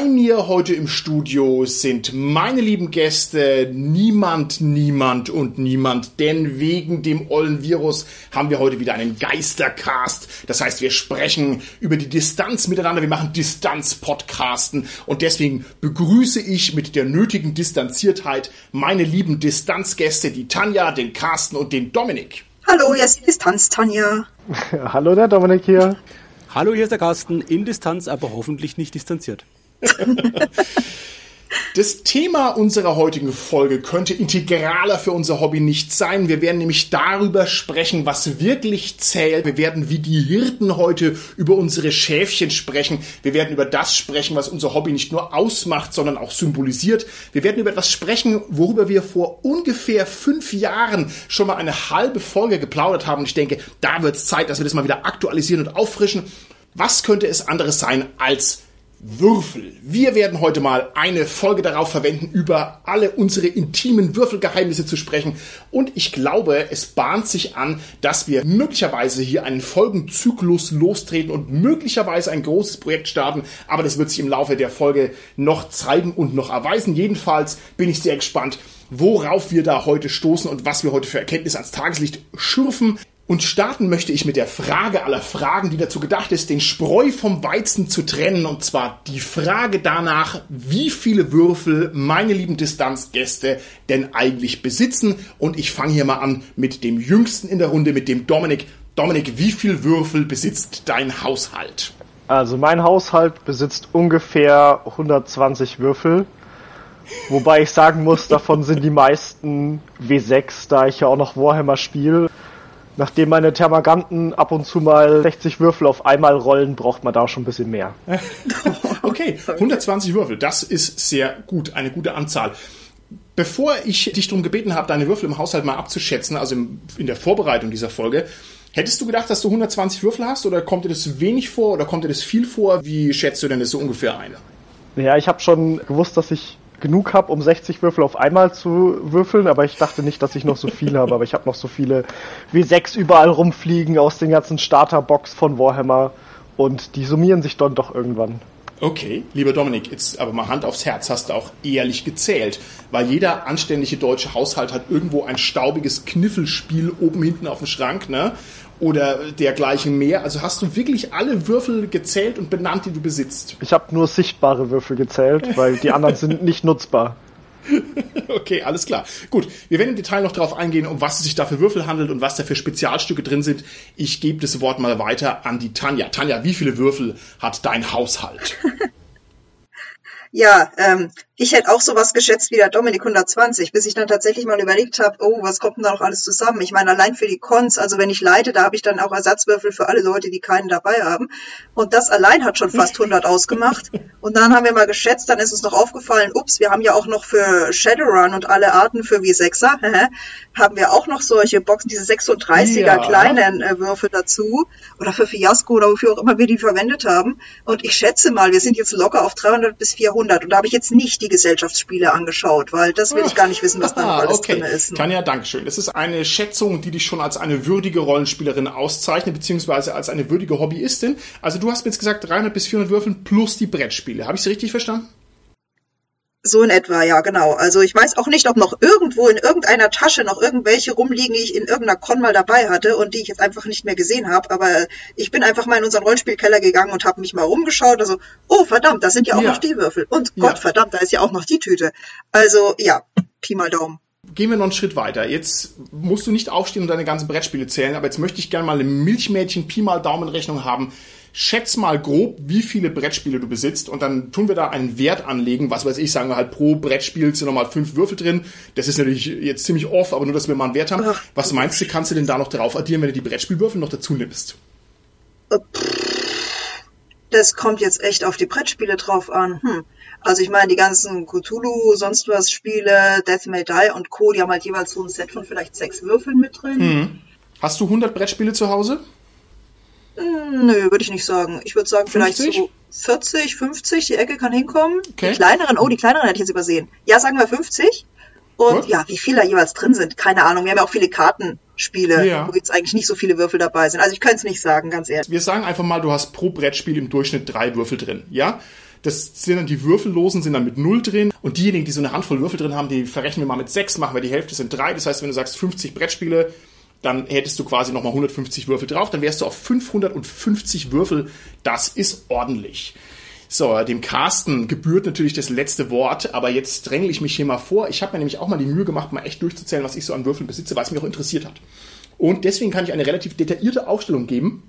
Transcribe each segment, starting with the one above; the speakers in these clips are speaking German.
Bei mir heute im Studio sind meine lieben Gäste niemand, niemand und niemand, denn wegen dem ollen Virus haben wir heute wieder einen Geistercast. Das heißt, wir sprechen über die Distanz miteinander, wir machen Distanz-Podcasten und deswegen begrüße ich mit der nötigen Distanziertheit meine lieben Distanzgäste, die Tanja, den Carsten und den Dominik. Hallo, hier ist die Distanz, Tanja. Hallo, der Dominik hier. Hallo, hier ist der Carsten, in Distanz, aber hoffentlich nicht distanziert. Das Thema unserer heutigen Folge könnte integraler für unser Hobby nicht sein. Wir werden nämlich darüber sprechen, was wirklich zählt. Wir werden wie die Hirten heute über unsere Schäfchen sprechen. Wir werden über das sprechen, was unser Hobby nicht nur ausmacht, sondern auch symbolisiert. Wir werden über etwas sprechen, worüber wir vor ungefähr fünf Jahren schon mal eine halbe Folge geplaudert haben. Ich denke, da wird es Zeit, dass wir das mal wieder aktualisieren und auffrischen. Was könnte es anderes sein als Würfel. Wir werden heute mal eine Folge darauf verwenden, über alle unsere intimen Würfelgeheimnisse zu sprechen. Und ich glaube, es bahnt sich an, dass wir möglicherweise hier einen Folgenzyklus lostreten und möglicherweise ein großes Projekt starten. Aber das wird sich im Laufe der Folge noch zeigen und noch erweisen. Jedenfalls bin ich sehr gespannt, worauf wir da heute stoßen und was wir heute für Erkenntnisse ans Tageslicht schürfen. Und starten möchte ich mit der Frage aller Fragen, die dazu gedacht ist, den Spreu vom Weizen zu trennen. Und zwar die Frage danach, wie viele Würfel meine lieben Distanzgäste denn eigentlich besitzen. Und ich fange hier mal an mit dem Jüngsten in der Runde, mit dem Dominik. Dominik, wie viele Würfel besitzt dein Haushalt? Also mein Haushalt besitzt ungefähr 120 Würfel. Wobei ich sagen muss, davon sind die meisten W6, da ich ja auch noch Warhammer spiele. Nachdem meine Thermaganten ab und zu mal 60 Würfel auf einmal rollen, braucht man da schon ein bisschen mehr. okay, 120 Würfel, das ist sehr gut, eine gute Anzahl. Bevor ich dich darum gebeten habe, deine Würfel im Haushalt mal abzuschätzen, also in der Vorbereitung dieser Folge, hättest du gedacht, dass du 120 Würfel hast oder kommt dir das wenig vor oder kommt dir das viel vor? Wie schätzt du denn das so ungefähr ein? Ja, ich habe schon gewusst, dass ich genug habe, um 60 Würfel auf einmal zu würfeln, aber ich dachte nicht, dass ich noch so viele habe, aber ich habe noch so viele W6 überall rumfliegen aus den ganzen Starterbox von Warhammer und die summieren sich dann doch irgendwann. Okay, lieber Dominik, jetzt aber mal Hand aufs Herz, hast du auch ehrlich gezählt, weil jeder anständige deutsche Haushalt hat irgendwo ein staubiges Kniffelspiel oben hinten auf dem Schrank, ne? Oder dergleichen mehr? Also hast du wirklich alle Würfel gezählt und benannt, die du besitzt? Ich habe nur sichtbare Würfel gezählt, weil die anderen sind nicht nutzbar. Okay, alles klar. Gut, wir werden im Detail noch darauf eingehen, um was es sich da für Würfel handelt und was da für Spezialstücke drin sind. Ich gebe das Wort mal weiter an die Tanja. Tanja, wie viele Würfel hat dein Haushalt? Ja, ähm, ich hätte auch sowas geschätzt wie der Dominik 120, bis ich dann tatsächlich mal überlegt habe, oh, was kommt denn da noch alles zusammen? Ich meine, allein für die Cons, also wenn ich leite, da habe ich dann auch Ersatzwürfel für alle Leute, die keinen dabei haben. Und das allein hat schon fast 100 ausgemacht. Und dann haben wir mal geschätzt, dann ist uns noch aufgefallen, ups, wir haben ja auch noch für Shadowrun und alle Arten für V6er, haben wir auch noch solche Boxen, diese 36er ja. kleinen äh, Würfel dazu. Oder für Fiasco oder wofür auch immer wir die verwendet haben. Und ich schätze mal, wir sind jetzt locker auf 300 bis 400 Jahrhundert. Und da habe ich jetzt nicht die Gesellschaftsspiele angeschaut, weil das will ich gar nicht wissen, was da ah, alles okay. drin ist. Tanja, Dankeschön. Das ist eine Schätzung, die dich schon als eine würdige Rollenspielerin auszeichnet, beziehungsweise als eine würdige Hobbyistin. Also du hast mir jetzt gesagt 300 bis 400 Würfeln plus die Brettspiele. Habe ich es richtig verstanden? So in etwa, ja, genau. Also ich weiß auch nicht, ob noch irgendwo in irgendeiner Tasche noch irgendwelche rumliegen, die ich in irgendeiner Con mal dabei hatte und die ich jetzt einfach nicht mehr gesehen habe. Aber ich bin einfach mal in unseren Rollenspielkeller gegangen und habe mich mal rumgeschaut. Also, oh verdammt, da sind ja auch ja. noch die Würfel. Und Gott ja. verdammt, da ist ja auch noch die Tüte. Also ja, Pi mal Daumen. Gehen wir noch einen Schritt weiter. Jetzt musst du nicht aufstehen und deine ganzen Brettspiele zählen, aber jetzt möchte ich gerne mal eine Milchmädchen Pi mal Daumenrechnung haben schätz mal grob, wie viele Brettspiele du besitzt und dann tun wir da einen Wert anlegen. Was weiß ich, sagen wir halt pro Brettspiel sind nochmal fünf Würfel drin. Das ist natürlich jetzt ziemlich off, aber nur, dass wir mal einen Wert haben. Ach. Was meinst du, kannst du denn da noch drauf addieren, wenn du die Brettspielwürfel noch dazu nimmst? Das kommt jetzt echt auf die Brettspiele drauf an. Hm. Also ich meine, die ganzen Cthulhu, sonst was Spiele, Death May Die und Co., die haben halt jeweils so ein Set von vielleicht sechs Würfeln mit drin. Mhm. Hast du 100 Brettspiele zu Hause? Nö, würde ich nicht sagen. Ich würde sagen, 50? vielleicht so 40, 50, die Ecke kann hinkommen. Okay. Die kleineren, oh, die kleineren hätte ich jetzt übersehen. Ja, sagen wir 50. Und Gut. ja, wie viele da jeweils drin sind, keine Ahnung. Wir haben ja auch viele Kartenspiele, Ja. wo jetzt eigentlich nicht so viele Würfel dabei sind. Also ich könnte es nicht sagen, ganz ehrlich. Wir sagen einfach mal, du hast pro Brettspiel im Durchschnitt drei Würfel drin, ja? Das sind dann die Würfellosen, sind dann mit null drin. Und diejenigen, die so eine Handvoll Würfel drin haben, die verrechnen wir mal mit sechs, machen wir die Hälfte sind drei. Das heißt, wenn du sagst 50 Brettspiele, dann hättest du quasi nochmal 150 Würfel drauf, dann wärst du auf 550 Würfel. Das ist ordentlich. So, dem Carsten gebührt natürlich das letzte Wort, aber jetzt dränge ich mich hier mal vor. Ich habe mir nämlich auch mal die Mühe gemacht, mal echt durchzuzählen, was ich so an Würfeln besitze, weil es mich auch interessiert hat. Und deswegen kann ich eine relativ detaillierte Aufstellung geben.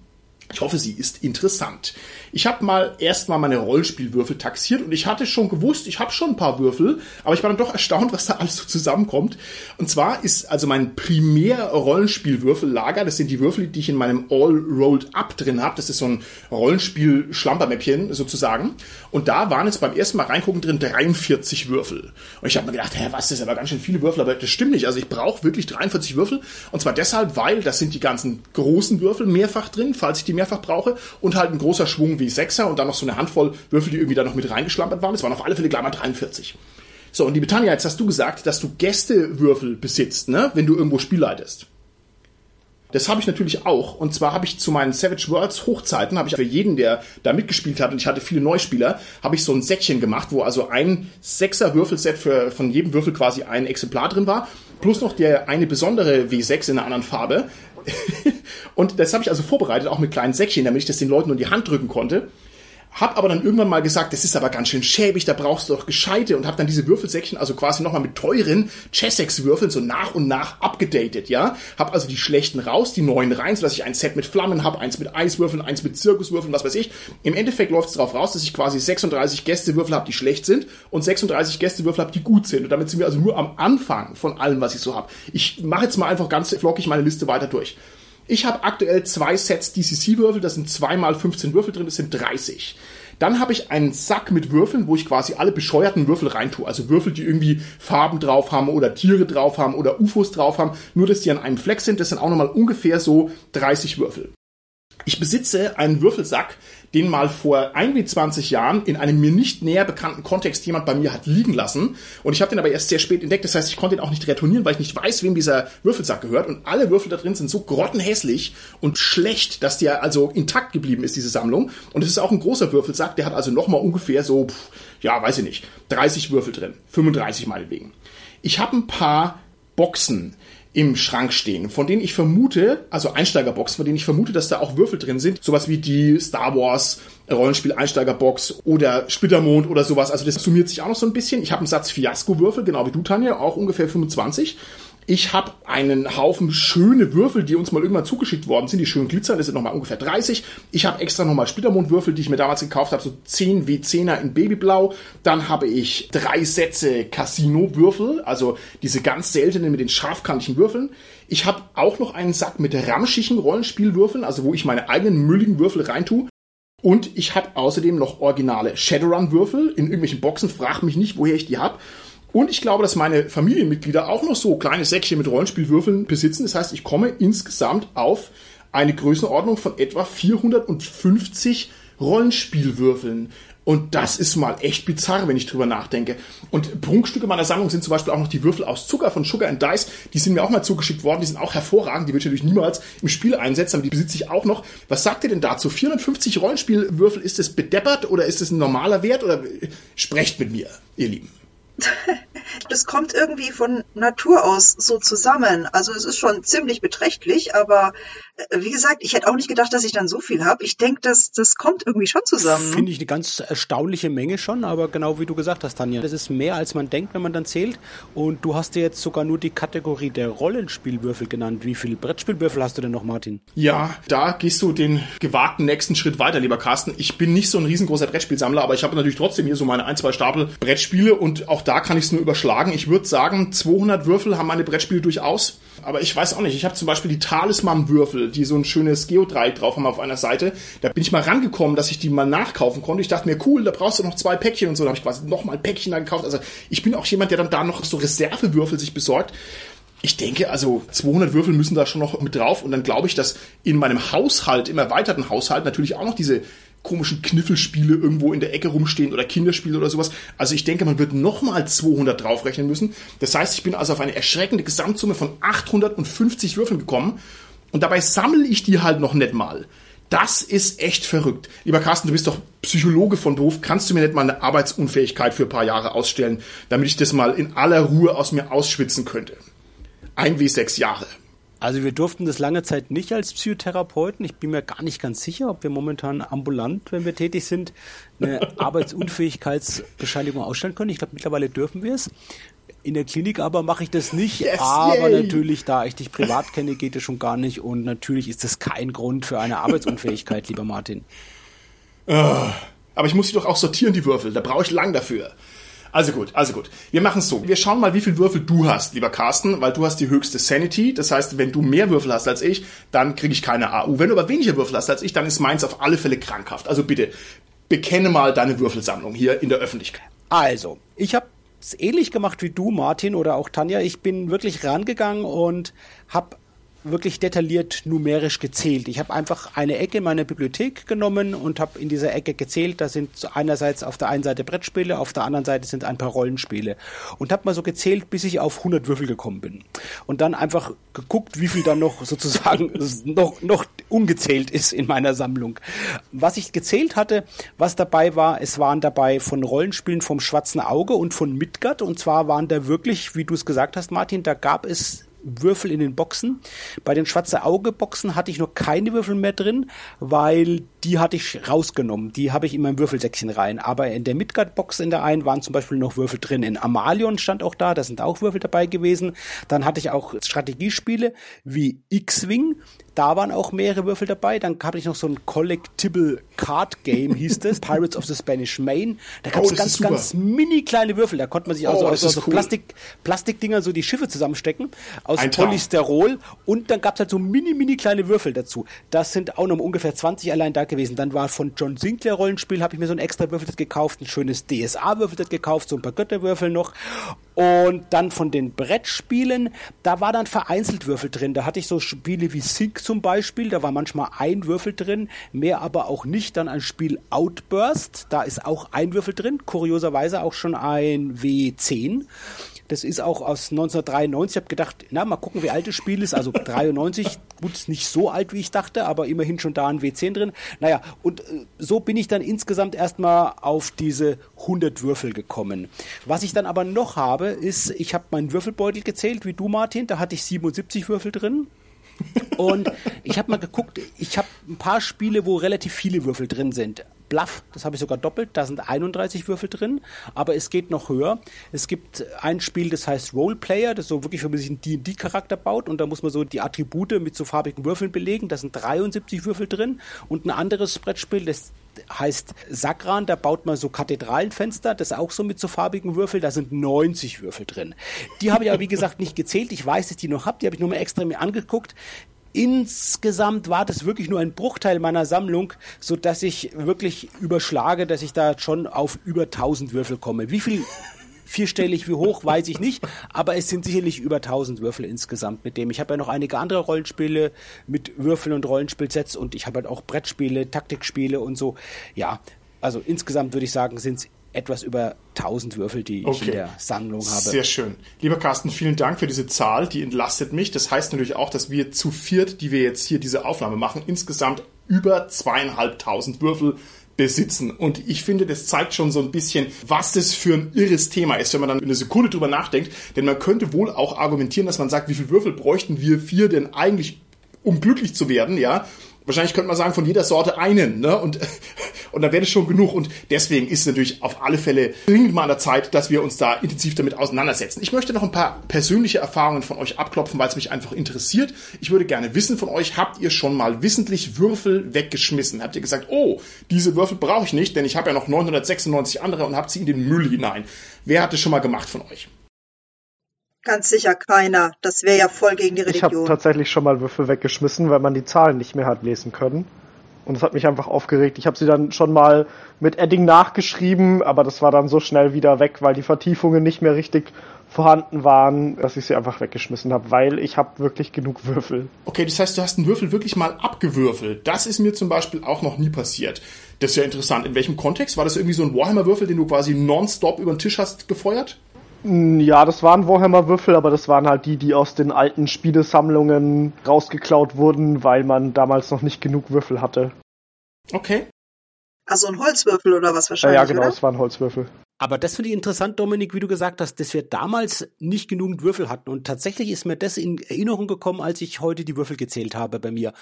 Ich hoffe, sie ist interessant. Ich habe mal erstmal meine Rollenspielwürfel taxiert und ich hatte schon gewusst, ich habe schon ein paar Würfel, aber ich war dann doch erstaunt, was da alles so zusammenkommt. Und zwar ist also mein primär Rollenspielwürfellager, das sind die Würfel, die ich in meinem All Rolled Up drin habe. Das ist so ein Rollenspiel-Schlampermäppchen sozusagen. Und da waren jetzt beim ersten Mal reingucken drin 43 Würfel. Und ich habe mir gedacht, hä, was, das sind aber ganz schön viele Würfel, aber das stimmt nicht. Also ich brauche wirklich 43 Würfel. Und zwar deshalb, weil das sind die ganzen großen Würfel mehrfach drin, falls ich die mehrfach brauche. Und halt ein großer Schwung wie Sechser und dann noch so eine Handvoll Würfel, die irgendwie da noch mit reingeschlampert waren. Das waren auf alle Fälle gleich mal 43. So, und die Betania, jetzt hast du gesagt, dass du Gästewürfel besitzt, ne? wenn du irgendwo Spiel leitest. Das habe ich natürlich auch. Und zwar habe ich zu meinen Savage Worlds Hochzeiten, habe ich für jeden, der da mitgespielt hat, und ich hatte viele Neuspieler, habe ich so ein Säckchen gemacht, wo also ein sechser Würfelset für, von jedem Würfel quasi ein Exemplar drin war, plus noch der eine besondere W6 in einer anderen Farbe. und das habe ich also vorbereitet, auch mit kleinen Säckchen, damit ich das den Leuten nur in die Hand drücken konnte. Hab aber dann irgendwann mal gesagt, das ist aber ganz schön schäbig, da brauchst du doch gescheite und hab dann diese Würfelsäckchen also quasi nochmal mit teuren Chessex-Würfeln so nach und nach abgedatet, ja. Hab also die schlechten raus, die neuen rein, sodass ich ein Set mit Flammen hab, eins mit Eiswürfeln, eins mit Zirkuswürfeln, was weiß ich. Im Endeffekt läuft es darauf raus, dass ich quasi 36 Gästewürfel hab, die schlecht sind und 36 Gästewürfel hab, die gut sind. Und damit sind wir also nur am Anfang von allem, was ich so hab. Ich mache jetzt mal einfach ganz flockig meine Liste weiter durch. Ich habe aktuell zwei Sets DCC-Würfel, das sind zweimal 15 Würfel drin, das sind 30. Dann habe ich einen Sack mit Würfeln, wo ich quasi alle bescheuerten Würfel reintue. Also Würfel, die irgendwie Farben drauf haben oder Tiere drauf haben oder UFOs drauf haben. Nur, dass die an einem Fleck sind. Das sind auch nochmal ungefähr so 30 Würfel. Ich besitze einen Würfelsack, den mal vor ein wie 20 Jahren in einem mir nicht näher bekannten Kontext jemand bei mir hat liegen lassen. Und ich habe den aber erst sehr spät entdeckt. Das heißt, ich konnte ihn auch nicht retournieren, weil ich nicht weiß, wem dieser Würfelsack gehört. Und alle Würfel da drin sind so grottenhässlich und schlecht, dass der also intakt geblieben ist, diese Sammlung. Und es ist auch ein großer Würfelsack. Der hat also nochmal ungefähr so, pff, ja, weiß ich nicht, 30 Würfel drin. 35 meinetwegen. Ich habe ein paar Boxen im Schrank stehen, von denen ich vermute, also Einsteigerboxen, von denen ich vermute, dass da auch Würfel drin sind, sowas wie die Star Wars Rollenspiel Einsteigerbox oder Splittermond oder sowas. Also das summiert sich auch noch so ein bisschen. Ich habe einen Satz Fiasko-Würfel, genau wie du, Tanja, auch ungefähr 25. Ich habe einen Haufen schöne Würfel, die uns mal irgendwann zugeschickt worden sind, die schön glitzern, das sind nochmal ungefähr 30. Ich habe extra nochmal Splittermondwürfel, die ich mir damals gekauft habe, so 10 W10er in Babyblau. Dann habe ich drei Sätze Casino-Würfel, also diese ganz seltenen mit den scharfkantigen Würfeln. Ich habe auch noch einen Sack mit ramschigen Rollenspielwürfeln, also wo ich meine eigenen mülligen Würfel reintue. Und ich habe außerdem noch originale Shadowrun-Würfel in irgendwelchen Boxen. Frag mich nicht, woher ich die hab. Und ich glaube, dass meine Familienmitglieder auch noch so kleine Säckchen mit Rollenspielwürfeln besitzen. Das heißt, ich komme insgesamt auf eine Größenordnung von etwa 450 Rollenspielwürfeln. Und das ist mal echt bizarr, wenn ich drüber nachdenke. Und Prunkstücke meiner Sammlung sind zum Beispiel auch noch die Würfel aus Zucker von Sugar and Dice. Die sind mir auch mal zugeschickt worden. Die sind auch hervorragend. Die würde ich natürlich niemals im Spiel einsetzen, aber die besitze ich auch noch. Was sagt ihr denn dazu? 450 Rollenspielwürfel, ist es bedeppert oder ist es ein normaler Wert? Oder sprecht mit mir, ihr Lieben. Das kommt irgendwie von Natur aus so zusammen. Also es ist schon ziemlich beträchtlich, aber wie gesagt, ich hätte auch nicht gedacht, dass ich dann so viel habe. Ich denke, das, das kommt irgendwie schon zusammen. Finde ich eine ganz erstaunliche Menge schon, aber genau wie du gesagt hast, Tanja, das ist mehr als man denkt, wenn man dann zählt. Und du hast dir jetzt sogar nur die Kategorie der Rollenspielwürfel genannt. Wie viele Brettspielwürfel hast du denn noch, Martin? Ja, da gehst du den gewagten nächsten Schritt weiter, lieber Carsten. Ich bin nicht so ein riesengroßer Brettspielsammler, aber ich habe natürlich trotzdem hier so meine ein, zwei Stapel Brettspiele und auch da kann ich es nur überschlagen. Ich würde sagen, 200 Würfel haben meine Brettspiele durchaus. Aber ich weiß auch nicht. Ich habe zum Beispiel die Talisman-Würfel, die so ein schönes Geodreieck drauf haben auf einer Seite. Da bin ich mal rangekommen, dass ich die mal nachkaufen konnte. Ich dachte mir, cool, da brauchst du noch zwei Päckchen und so. Da habe ich quasi noch mal ein Päckchen da gekauft. Also ich bin auch jemand, der dann da noch so Reservewürfel sich besorgt. Ich denke, also 200 Würfel müssen da schon noch mit drauf und dann glaube ich, dass in meinem Haushalt, im erweiterten Haushalt natürlich auch noch diese komischen Kniffelspiele irgendwo in der Ecke rumstehen oder Kinderspiele oder sowas. Also ich denke, man wird nochmal 200 draufrechnen müssen. Das heißt, ich bin also auf eine erschreckende Gesamtsumme von 850 Würfeln gekommen und dabei sammle ich die halt noch nicht mal. Das ist echt verrückt. Lieber Carsten, du bist doch Psychologe von Beruf. Kannst du mir nicht mal eine Arbeitsunfähigkeit für ein paar Jahre ausstellen, damit ich das mal in aller Ruhe aus mir ausschwitzen könnte? Ein wie sechs Jahre. Also wir durften das lange Zeit nicht als Psychotherapeuten. Ich bin mir gar nicht ganz sicher, ob wir momentan ambulant, wenn wir tätig sind, eine Arbeitsunfähigkeitsbescheinigung ausstellen können. Ich glaube, mittlerweile dürfen wir es. In der Klinik aber mache ich das nicht. Yes, aber yay. natürlich, da ich dich privat kenne, geht es schon gar nicht. Und natürlich ist das kein Grund für eine Arbeitsunfähigkeit, lieber Martin. Uh, aber ich muss sie doch auch sortieren, die Würfel. Da brauche ich lang dafür. Also gut, also gut. Wir machen es so. Wir schauen mal, wie viel Würfel du hast, lieber Carsten, weil du hast die höchste Sanity. Das heißt, wenn du mehr Würfel hast als ich, dann kriege ich keine AU. Wenn du aber weniger Würfel hast als ich, dann ist meins auf alle Fälle krankhaft. Also bitte, bekenne mal deine Würfelsammlung hier in der Öffentlichkeit. Also, ich habe es ähnlich gemacht wie du, Martin oder auch Tanja. Ich bin wirklich rangegangen und habe wirklich detailliert numerisch gezählt. Ich habe einfach eine Ecke meiner Bibliothek genommen und habe in dieser Ecke gezählt. Da sind einerseits auf der einen Seite Brettspiele, auf der anderen Seite sind ein paar Rollenspiele. Und habe mal so gezählt, bis ich auf 100 Würfel gekommen bin. Und dann einfach geguckt, wie viel dann noch sozusagen noch, noch ungezählt ist in meiner Sammlung. Was ich gezählt hatte, was dabei war, es waren dabei von Rollenspielen vom Schwarzen Auge und von Midgard. Und zwar waren da wirklich, wie du es gesagt hast, Martin, da gab es Würfel in den Boxen. Bei den schwarze Auge Boxen hatte ich noch keine Würfel mehr drin, weil die hatte ich rausgenommen. Die habe ich in meinem Würfelsäckchen rein. Aber in der Midgard Box in der einen waren zum Beispiel noch Würfel drin. In Amalion stand auch da, da sind auch Würfel dabei gewesen. Dann hatte ich auch Strategiespiele wie X-Wing. Da waren auch mehrere Würfel dabei. Dann habe ich noch so ein Collectible Card Game, hieß das, Pirates of the Spanish Main. Da gab es oh, ganz, ganz mini kleine Würfel. Da konnte man sich also oh, aus, aus so cool. Plastik, Plastikdinger so die Schiffe zusammenstecken. Aus ein Polysterol. Und dann gab es halt so mini, mini kleine Würfel dazu. Das sind auch noch ungefähr 20 allein da gewesen. Dann war von John Sinclair Rollenspiel, habe ich mir so ein extra Würfelset gekauft, ein schönes DSA-Würfelset gekauft, so ein paar Götterwürfel noch. Und dann von den Brettspielen, da war dann vereinzelt Würfel drin. Da hatte ich so Spiele wie Sync zum Beispiel, da war manchmal ein Würfel drin, mehr aber auch nicht. Dann ein Spiel Outburst, da ist auch ein Würfel drin, kurioserweise auch schon ein W10. Das ist auch aus 1993. Ich habe gedacht, na, mal gucken, wie alt das Spiel ist. Also 93, gut, ist nicht so alt, wie ich dachte, aber immerhin schon da ein W10 drin. Naja, und äh, so bin ich dann insgesamt erstmal auf diese 100 Würfel gekommen. Was ich dann aber noch habe, ist, ich habe meinen Würfelbeutel gezählt, wie du, Martin. Da hatte ich 77 Würfel drin. Und ich habe mal geguckt, ich habe ein paar Spiele, wo relativ viele Würfel drin sind. Bluff, das habe ich sogar doppelt, da sind 31 Würfel drin, aber es geht noch höher. Es gibt ein Spiel, das heißt Roleplayer, das so wirklich für sich einen D&D-Charakter baut und da muss man so die Attribute mit so farbigen Würfeln belegen, da sind 73 Würfel drin und ein anderes Brettspiel, das heißt Sakran, da baut man so Kathedralenfenster, das auch so mit so farbigen Würfeln, da sind 90 Würfel drin. Die habe ich aber wie gesagt nicht gezählt, ich weiß, dass die noch habe, die habe ich nur mal extra mir angeguckt. Insgesamt war das wirklich nur ein Bruchteil meiner Sammlung, so dass ich wirklich überschlage, dass ich da schon auf über 1000 Würfel komme. Wie viel vierstellig wie hoch, weiß ich nicht, aber es sind sicherlich über 1000 Würfel insgesamt mit dem. Ich habe ja noch einige andere Rollenspiele mit Würfeln und Rollenspielsets und ich habe halt auch Brettspiele, Taktikspiele und so. Ja, also insgesamt würde ich sagen, sind es etwas über 1000 Würfel, die okay. ich in der Sammlung habe. Sehr schön. Lieber Carsten, vielen Dank für diese Zahl, die entlastet mich. Das heißt natürlich auch, dass wir zu viert, die wir jetzt hier diese Aufnahme machen, insgesamt über zweieinhalbtausend Würfel besitzen. Und ich finde, das zeigt schon so ein bisschen, was das für ein irres Thema ist, wenn man dann eine Sekunde drüber nachdenkt. Denn man könnte wohl auch argumentieren, dass man sagt, wie viele Würfel bräuchten wir vier denn eigentlich, um glücklich zu werden, ja? Wahrscheinlich könnte man sagen, von jeder Sorte einen, ne? Und, und dann wäre das schon genug. Und deswegen ist es natürlich auf alle Fälle dringend mal an der Zeit, dass wir uns da intensiv damit auseinandersetzen. Ich möchte noch ein paar persönliche Erfahrungen von euch abklopfen, weil es mich einfach interessiert. Ich würde gerne wissen von euch, habt ihr schon mal wissentlich Würfel weggeschmissen? Habt ihr gesagt, oh, diese Würfel brauche ich nicht, denn ich habe ja noch 996 andere und habt sie in den Müll hinein. Wer hat das schon mal gemacht von euch? Ganz sicher keiner. Das wäre ja voll gegen die Religion. Ich habe tatsächlich schon mal Würfel weggeschmissen, weil man die Zahlen nicht mehr hat lesen können. Und das hat mich einfach aufgeregt. Ich habe sie dann schon mal mit Edding nachgeschrieben, aber das war dann so schnell wieder weg, weil die Vertiefungen nicht mehr richtig vorhanden waren, dass ich sie einfach weggeschmissen habe, weil ich habe wirklich genug Würfel. Okay, das heißt, du hast einen Würfel wirklich mal abgewürfelt. Das ist mir zum Beispiel auch noch nie passiert. Das ist ja interessant. In welchem Kontext? War das irgendwie so ein Warhammer-Würfel, den du quasi nonstop über den Tisch hast gefeuert? Ja, das waren Warhammer-Würfel, aber das waren halt die, die aus den alten Spielesammlungen rausgeklaut wurden, weil man damals noch nicht genug Würfel hatte. Okay. Also ein Holzwürfel oder was wahrscheinlich, Ja, ja genau, oder? es waren Holzwürfel. Aber das finde ich interessant, Dominik, wie du gesagt hast, dass wir damals nicht genügend Würfel hatten. Und tatsächlich ist mir das in Erinnerung gekommen, als ich heute die Würfel gezählt habe bei mir.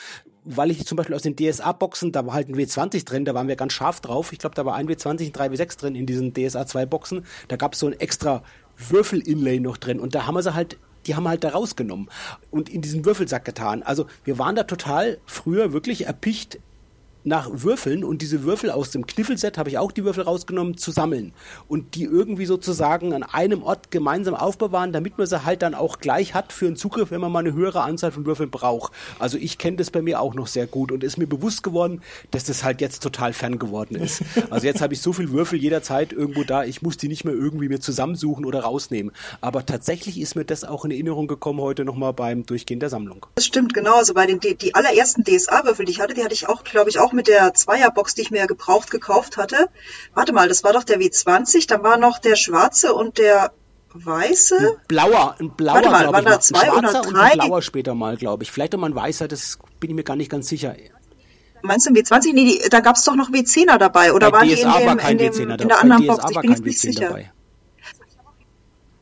Weil ich zum Beispiel aus den DSA-Boxen, da war halt ein W20 drin, da waren wir ganz scharf drauf. Ich glaube, da war ein W20 und drei W6 drin in diesen DSA-2-Boxen. Da gab es so ein extra Würfel-Inlay noch drin. Und da haben wir sie halt die haben wir halt da rausgenommen und in diesen Würfelsack getan. Also wir waren da total früher wirklich erpicht nach Würfeln und diese Würfel aus dem Kniffelset habe ich auch die Würfel rausgenommen zu sammeln und die irgendwie sozusagen an einem Ort gemeinsam aufbewahren, damit man sie halt dann auch gleich hat für einen Zugriff, wenn man mal eine höhere Anzahl von Würfeln braucht. Also ich kenne das bei mir auch noch sehr gut und ist mir bewusst geworden, dass das halt jetzt total fern geworden ist. Also jetzt habe ich so viel Würfel jederzeit irgendwo da, ich muss die nicht mehr irgendwie mir zusammensuchen oder rausnehmen. Aber tatsächlich ist mir das auch in Erinnerung gekommen heute nochmal beim Durchgehen der Sammlung. Das stimmt, genau. Also bei den die, die allerersten DSA-Würfel, die ich hatte, die hatte ich auch, glaube ich, auch mit der Zweierbox, die ich mir gebraucht gekauft hatte. Warte mal, das war doch der W20, dann war noch der schwarze und der weiße. Blauer, ein blauer, Warte mal, waren ich, da ein zwei oder schwarzer und drei? ein blauer später mal, glaube ich. Vielleicht auch mal ein weißer, das bin ich mir gar nicht ganz sicher. Meinst du ein W20? Nee, die, da gab es doch noch W10er dabei. Oder Bei waren die in, DSA war dem, kein in, dem, W10er in der anderen Box? DSA Ich war bin jetzt nicht W10 sicher. dabei.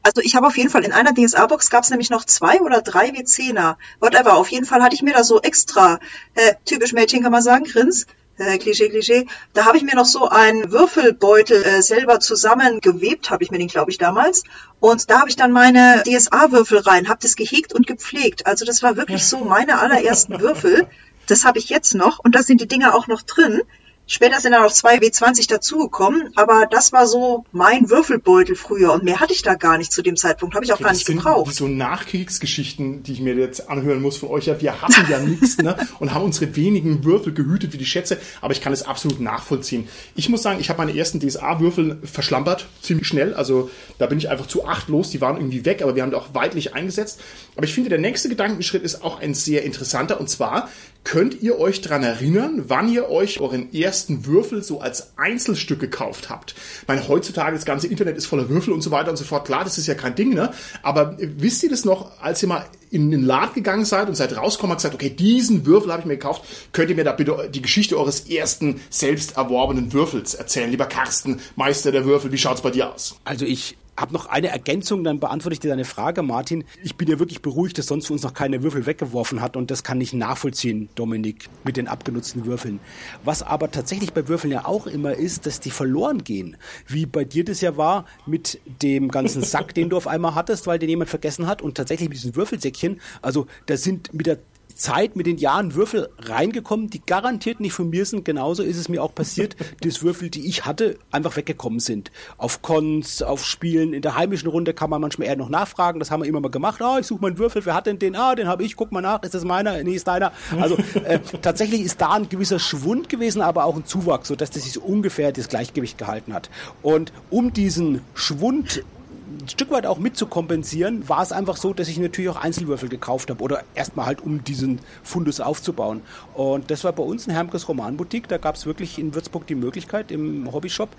Also ich habe auf jeden Fall in einer DSA-Box gab es nämlich noch zwei oder drei W10er. Whatever. Auf jeden Fall hatte ich mir da so extra, äh, typisch Mädchen kann man sagen, Grins, äh, Klischee, Klischee. Da habe ich mir noch so einen Würfelbeutel äh, selber zusammengewebt, habe ich mir den, glaube ich, damals. Und da habe ich dann meine DSA-Würfel rein, habe das gehegt und gepflegt. Also das war wirklich so meine allerersten Würfel. Das habe ich jetzt noch und da sind die Dinger auch noch drin. Später sind dann noch zwei W20 dazugekommen, aber das war so mein Würfelbeutel früher und mehr hatte ich da gar nicht zu dem Zeitpunkt, habe ich auch gar das nicht sind gebraucht. so Nachkriegsgeschichten, die ich mir jetzt anhören muss von euch. Ja, wir hatten ja nichts ne? und haben unsere wenigen Würfel gehütet wie die Schätze, aber ich kann es absolut nachvollziehen. Ich muss sagen, ich habe meine ersten DSA-Würfel verschlampert, ziemlich schnell. Also da bin ich einfach zu achtlos, die waren irgendwie weg, aber wir haben die auch weitlich eingesetzt. Aber ich finde, der nächste Gedankenschritt ist auch ein sehr interessanter und zwar, könnt ihr euch dran erinnern, wann ihr euch euren ersten Würfel so als Einzelstück gekauft habt? Ich meine, heutzutage das ganze Internet ist voller Würfel und so weiter und so fort. Klar, das ist ja kein Ding, ne? Aber wisst ihr das noch, als ihr mal in den Laden gegangen seid und seid rausgekommen und gesagt, okay, diesen Würfel habe ich mir gekauft, könnt ihr mir da bitte die Geschichte eures ersten selbst erworbenen Würfels erzählen? Lieber Carsten, Meister der Würfel, wie schaut's bei dir aus? Also ich habe noch eine Ergänzung, dann beantworte ich dir deine Frage, Martin. Ich bin ja wirklich beruhigt, dass sonst für uns noch keine Würfel weggeworfen hat und das kann ich nachvollziehen, Dominik, mit den abgenutzten Würfeln. Was aber tatsächlich bei Würfeln ja auch immer ist, dass die verloren gehen. Wie bei dir das ja war mit dem ganzen Sack, den du auf einmal hattest, weil den jemand vergessen hat und tatsächlich mit diesen Würfelsäckchen. Also da sind mit der Zeit mit den Jahren Würfel reingekommen, die garantiert nicht von mir sind. Genauso ist es mir auch passiert, dass Würfel, die ich hatte, einfach weggekommen sind. Auf Cons, auf Spielen, in der heimischen Runde kann man manchmal eher noch nachfragen. Das haben wir immer mal gemacht. Ah, ich suche meinen Würfel, wer hat denn den? Ah, den habe ich, guck mal nach, ist das meiner? Nee, ist deiner. Also äh, tatsächlich ist da ein gewisser Schwund gewesen, aber auch ein Zuwachs, sodass das sich so ungefähr das Gleichgewicht gehalten hat. Und um diesen Schwund ein Stück weit auch mit zu kompensieren, war es einfach so, dass ich natürlich auch Einzelwürfel gekauft habe oder erstmal halt, um diesen Fundus aufzubauen. Und das war bei uns in Hermkes Romanboutique. Da gab es wirklich in Würzburg die Möglichkeit im Hobbyshop.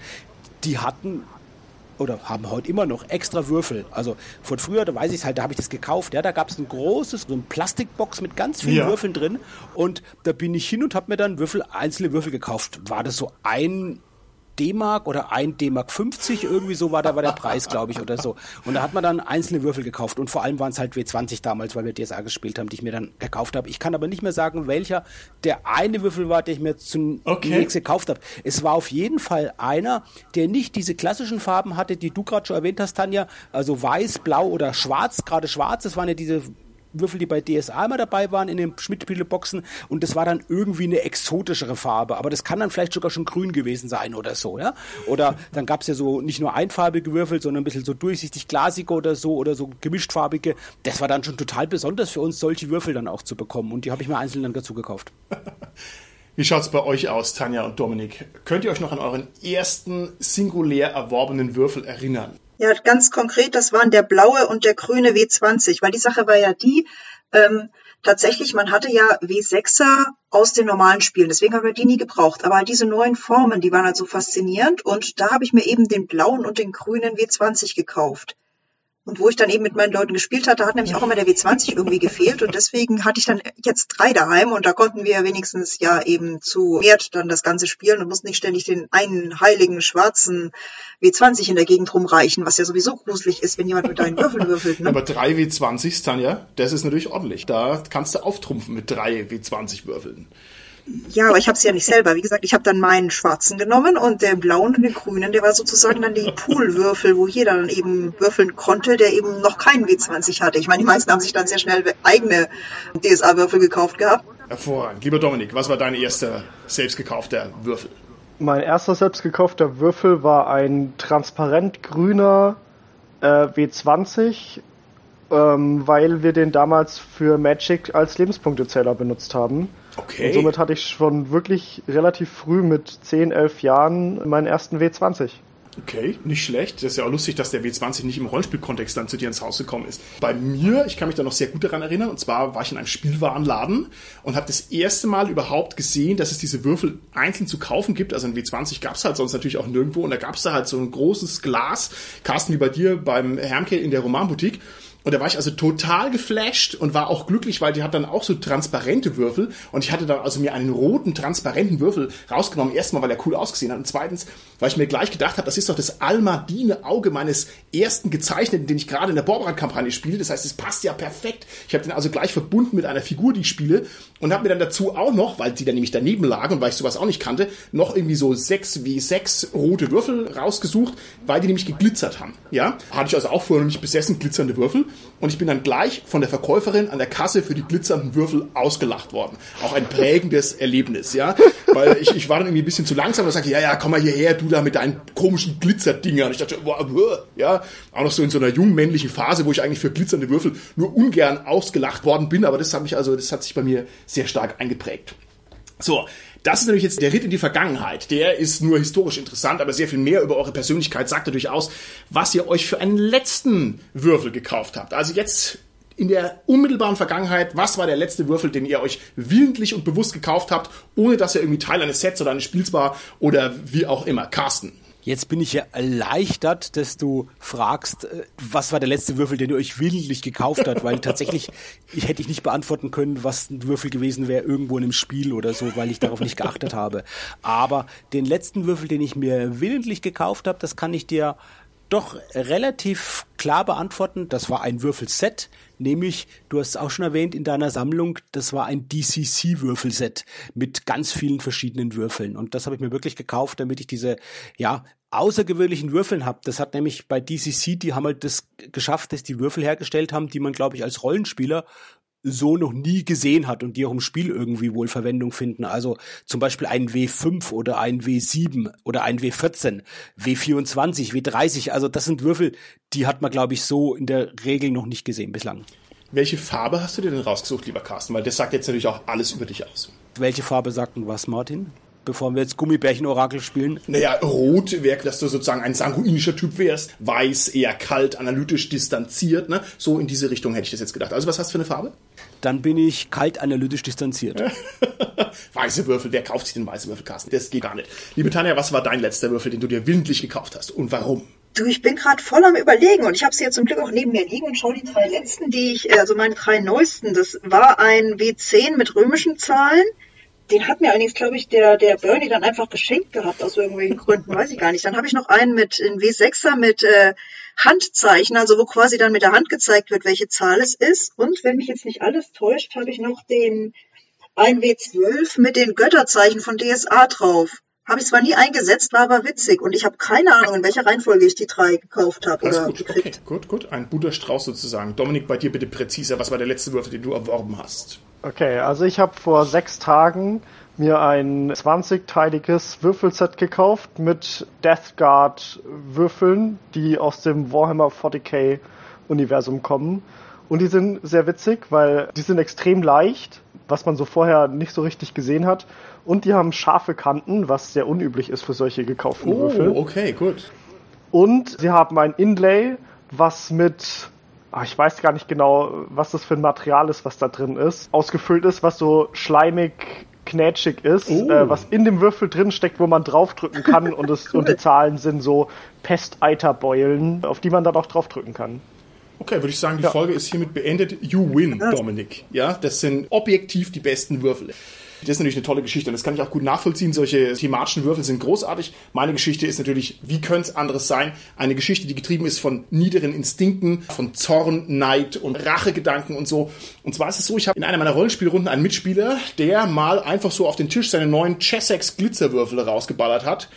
Die hatten oder haben heute immer noch extra Würfel. Also von früher, da weiß ich es halt, da habe ich das gekauft. Ja, da gab es ein großes, so ein Plastikbox mit ganz vielen Ja. Würfeln drin. Und da bin ich hin und habe mir dann Würfel, einzelne Würfel gekauft. War das so ein D-Mark oder ein D-Mark 50, irgendwie so war da war der Preis, glaube ich, oder so. Und da hat man dann einzelne Würfel gekauft und vor allem waren es halt W20 damals, weil wir DSA gespielt haben, die ich mir dann gekauft habe. Ich kann aber nicht mehr sagen, welcher der eine Würfel war, der ich mir zunächst Okay. gekauft habe. Es war auf jeden Fall einer, der nicht diese klassischen Farben hatte, die du gerade schon erwähnt hast, Tanja, also weiß, blau oder schwarz, gerade schwarz, das waren ja diese Würfel, die bei DSA immer dabei waren in den Schmidt-Boxen und das war dann irgendwie eine exotischere Farbe, aber das kann dann vielleicht sogar schon grün gewesen sein oder so, ja? Oder dann gab es ja so nicht nur einfarbige Würfel, sondern ein bisschen so durchsichtig glasige oder so oder so gemischtfarbige. Das war dann schon total besonders für uns, solche Würfel dann auch zu bekommen und die habe ich mir einzeln dann dazu gekauft. Wie schaut's bei euch aus, Tanja und Dominik? Könnt ihr euch noch an euren ersten singulär erworbenen Würfel erinnern? Ja, ganz konkret, das waren der blaue und der grüne W20, weil die Sache war ja die, ähm, tatsächlich, man hatte ja W6er aus den normalen Spielen, deswegen haben wir die nie gebraucht. Aber diese neuen Formen, die waren halt so faszinierend und da habe ich mir eben den blauen und den grünen W20 gekauft. Und wo ich dann eben mit meinen Leuten gespielt hatte, hat nämlich auch immer der W20 irgendwie gefehlt. Und deswegen hatte ich dann jetzt drei daheim und da konnten wir wenigstens ja eben zu Wert dann das Ganze spielen und mussten nicht ständig den einen heiligen schwarzen W20 in der Gegend rumreichen, was ja sowieso gruselig ist, wenn jemand mit deinen Würfeln würfelt. Ne? Aber drei W20s, Tanja, das ist natürlich ordentlich. Da kannst du auftrumpfen mit drei W20 Würfeln. Ja, aber ich habe es ja nicht selber. Wie gesagt, ich habe dann meinen schwarzen genommen und den blauen und den grünen, der war sozusagen dann die Poolwürfel, wo jeder dann eben würfeln konnte, der eben noch keinen W20 hatte. Ich meine, die meisten haben sich dann sehr schnell eigene DSA-Würfel gekauft gehabt. Hervorragend. Lieber Dominik, was war dein erster selbst gekaufter Würfel? Mein erster selbst gekaufter Würfel war ein transparent grüner äh, W20, ähm, weil wir den damals für Magic als Lebenspunktezähler benutzt haben. Okay. Und somit hatte ich schon wirklich relativ früh mit 10, 11 Jahren meinen ersten W20. Okay, nicht schlecht. Das ist ja auch lustig, dass der W20 nicht im Rollenspielkontext dann zu dir ins Haus gekommen ist. Bei mir, ich kann mich da noch sehr gut daran erinnern, und zwar war ich in einem Spielwarenladen und habe das erste Mal überhaupt gesehen, dass es diese Würfel einzeln zu kaufen gibt. Also ein W20 gab es halt sonst natürlich auch nirgendwo und da gab es da halt so ein großes Glas, Carsten, wie bei dir beim Hermke in der Romanboutique und da war ich also total geflasht und war auch glücklich, weil die hat dann auch so transparente Würfel. Und ich hatte dann also mir einen roten, transparenten Würfel rausgenommen. Erstmal, weil er cool ausgesehen hat. Und zweitens, weil ich mir gleich gedacht habe, das ist doch das Almadine Auge meines ersten gezeichneten, den ich gerade in der Borbrand-Kampagne spiele. Das heißt, es passt ja perfekt. Ich habe den also gleich verbunden mit einer Figur, die ich spiele. Und habe mir dann dazu auch noch, weil die dann nämlich daneben lagen und weil ich sowas auch nicht kannte, noch irgendwie so sechs wie sechs rote Würfel rausgesucht, weil die nämlich geglitzert haben. Ja, hatte ich also auch vorher noch nicht besessen, glitzernde Würfel und ich bin dann gleich von der Verkäuferin an der Kasse für die glitzernden Würfel ausgelacht worden. Auch ein prägendes Erlebnis, ja. Weil ich, ich war dann irgendwie ein bisschen zu langsam und sagte, ja, ja, komm mal hierher, du da mit deinen komischen Glitzerdingern. Ich dachte, boah, ja, auch noch so in so einer jungen männlichen Phase, wo ich eigentlich für glitzernde Würfel nur ungern ausgelacht worden bin, aber das hat mich also, das hat sich bei mir sehr stark eingeprägt. So, das ist natürlich jetzt der Ritt in die Vergangenheit. Der ist nur historisch interessant, aber sehr viel mehr über eure Persönlichkeit sagt natürlich aus, was ihr euch für einen letzten Würfel gekauft habt. Also jetzt in der unmittelbaren Vergangenheit, was war der letzte Würfel, den ihr euch willentlich und bewusst gekauft habt, ohne dass er irgendwie Teil eines Sets oder eines Spiels war oder wie auch immer? Carsten. Jetzt bin ich ja erleichtert, dass du fragst, äh, was war der letzte Würfel, den ihr euch willentlich gekauft habt, weil tatsächlich ich hätte ich nicht beantworten können, was ein Würfel gewesen wäre irgendwo in einem Spiel oder so, weil ich darauf nicht geachtet habe. Aber den letzten Würfel, den ich mir willentlich gekauft habe, das kann ich dir doch relativ klar beantworten. Das war ein Würfelset, nämlich, du hast es auch schon erwähnt in deiner Sammlung, das war ein DCC-Würfelset mit ganz vielen verschiedenen Würfeln. Und das habe ich mir wirklich gekauft, damit ich diese, ja, außergewöhnlichen Würfeln habe. Das hat nämlich bei DCC, die haben halt das geschafft, dass die Würfel hergestellt haben, die man, glaube ich, als Rollenspieler so noch nie gesehen hat und die auch im Spiel irgendwie wohl Verwendung finden. Also zum Beispiel ein W5 oder ein W7 oder ein W14, W24, W30. Also das sind Würfel, die hat man, glaube ich, so in der Regel noch nicht gesehen bislang. Welche Farbe hast du dir denn rausgesucht, lieber Carsten? Weil das sagt jetzt natürlich auch alles über dich aus. Welche Farbe sagt denn was, Martin? Bevor wir jetzt Gummibärchen-Orakel spielen? Naja, rot wäre, dass du sozusagen ein sanguinischer Typ wärst. Weiß, eher kalt, analytisch distanziert. Ne? So in diese Richtung hätte ich das jetzt gedacht. Also was hast du für eine Farbe? Dann bin ich kalt analytisch distanziert. weiße Würfel, wer kauft sich den weißen Würfel, Carsten? Das geht gar nicht. Liebe Tanja, was war dein letzter Würfel, den du dir willentlich gekauft hast und warum? Du, ich bin gerade voll am überlegen und ich habe sie jetzt zum Glück auch neben mir liegen und schaue die drei letzten, die ich, also meine drei neuesten. Das war ein W10 mit römischen Zahlen, den hat mir allerdings, glaube ich, der, der Bernie dann einfach geschenkt gehabt aus irgendwelchen Gründen, weiß ich gar nicht. Dann habe ich noch einen mit in W6er mit äh, Handzeichen, also wo quasi dann mit der Hand gezeigt wird, welche Zahl es ist. Und wenn mich jetzt nicht alles täuscht, habe ich noch den 1W12 mit den Götterzeichen von DSA drauf. Habe ich zwar nie eingesetzt, war aber witzig. Und ich habe keine Ahnung, in welcher Reihenfolge ich die drei gekauft habe oder gut. gekriegt. Okay, gut, gut. Ein guter Strauß sozusagen. Dominik, bei dir bitte präziser. Was war der letzte Würfel, den du erworben hast? Okay, also ich habe vor sechs Tagen mir ein 20-teiliges Würfelset gekauft mit Death Guard Würfeln, die aus dem Warhammer 40k Universum kommen. Und die sind sehr witzig, weil die sind extrem leicht, was man so vorher nicht so richtig gesehen hat. Und die haben scharfe Kanten, was sehr unüblich ist für solche gekauften Oh, Würfel. okay, gut. Und sie haben ein Inlay, was mit, ich weiß gar nicht genau, was das für ein Material ist, was da drin ist, ausgefüllt ist, was so schleimig, knätschig ist, Oh. äh, was in dem Würfel drin steckt, wo man draufdrücken kann und, es, und die Zahlen sind so Pesteiterbeulen, auf die man dann auch draufdrücken kann. Okay, würde ich sagen, die Ja. Folge ist hiermit beendet. You win, Dominik. Ja, das sind objektiv die besten Würfel. Das ist natürlich eine tolle Geschichte und das kann ich auch gut nachvollziehen. Solche thematischen Würfel sind großartig. Meine Geschichte ist natürlich, wie könnte es anderes sein? Eine Geschichte, die getrieben ist von niederen Instinkten, von Zorn, Neid und Rachegedanken und so. Und zwar ist es so, ich habe in einer meiner Rollenspielrunden einen Mitspieler, der mal einfach so auf den Tisch seine neuen Chessex Glitzerwürfel rausgeballert hat.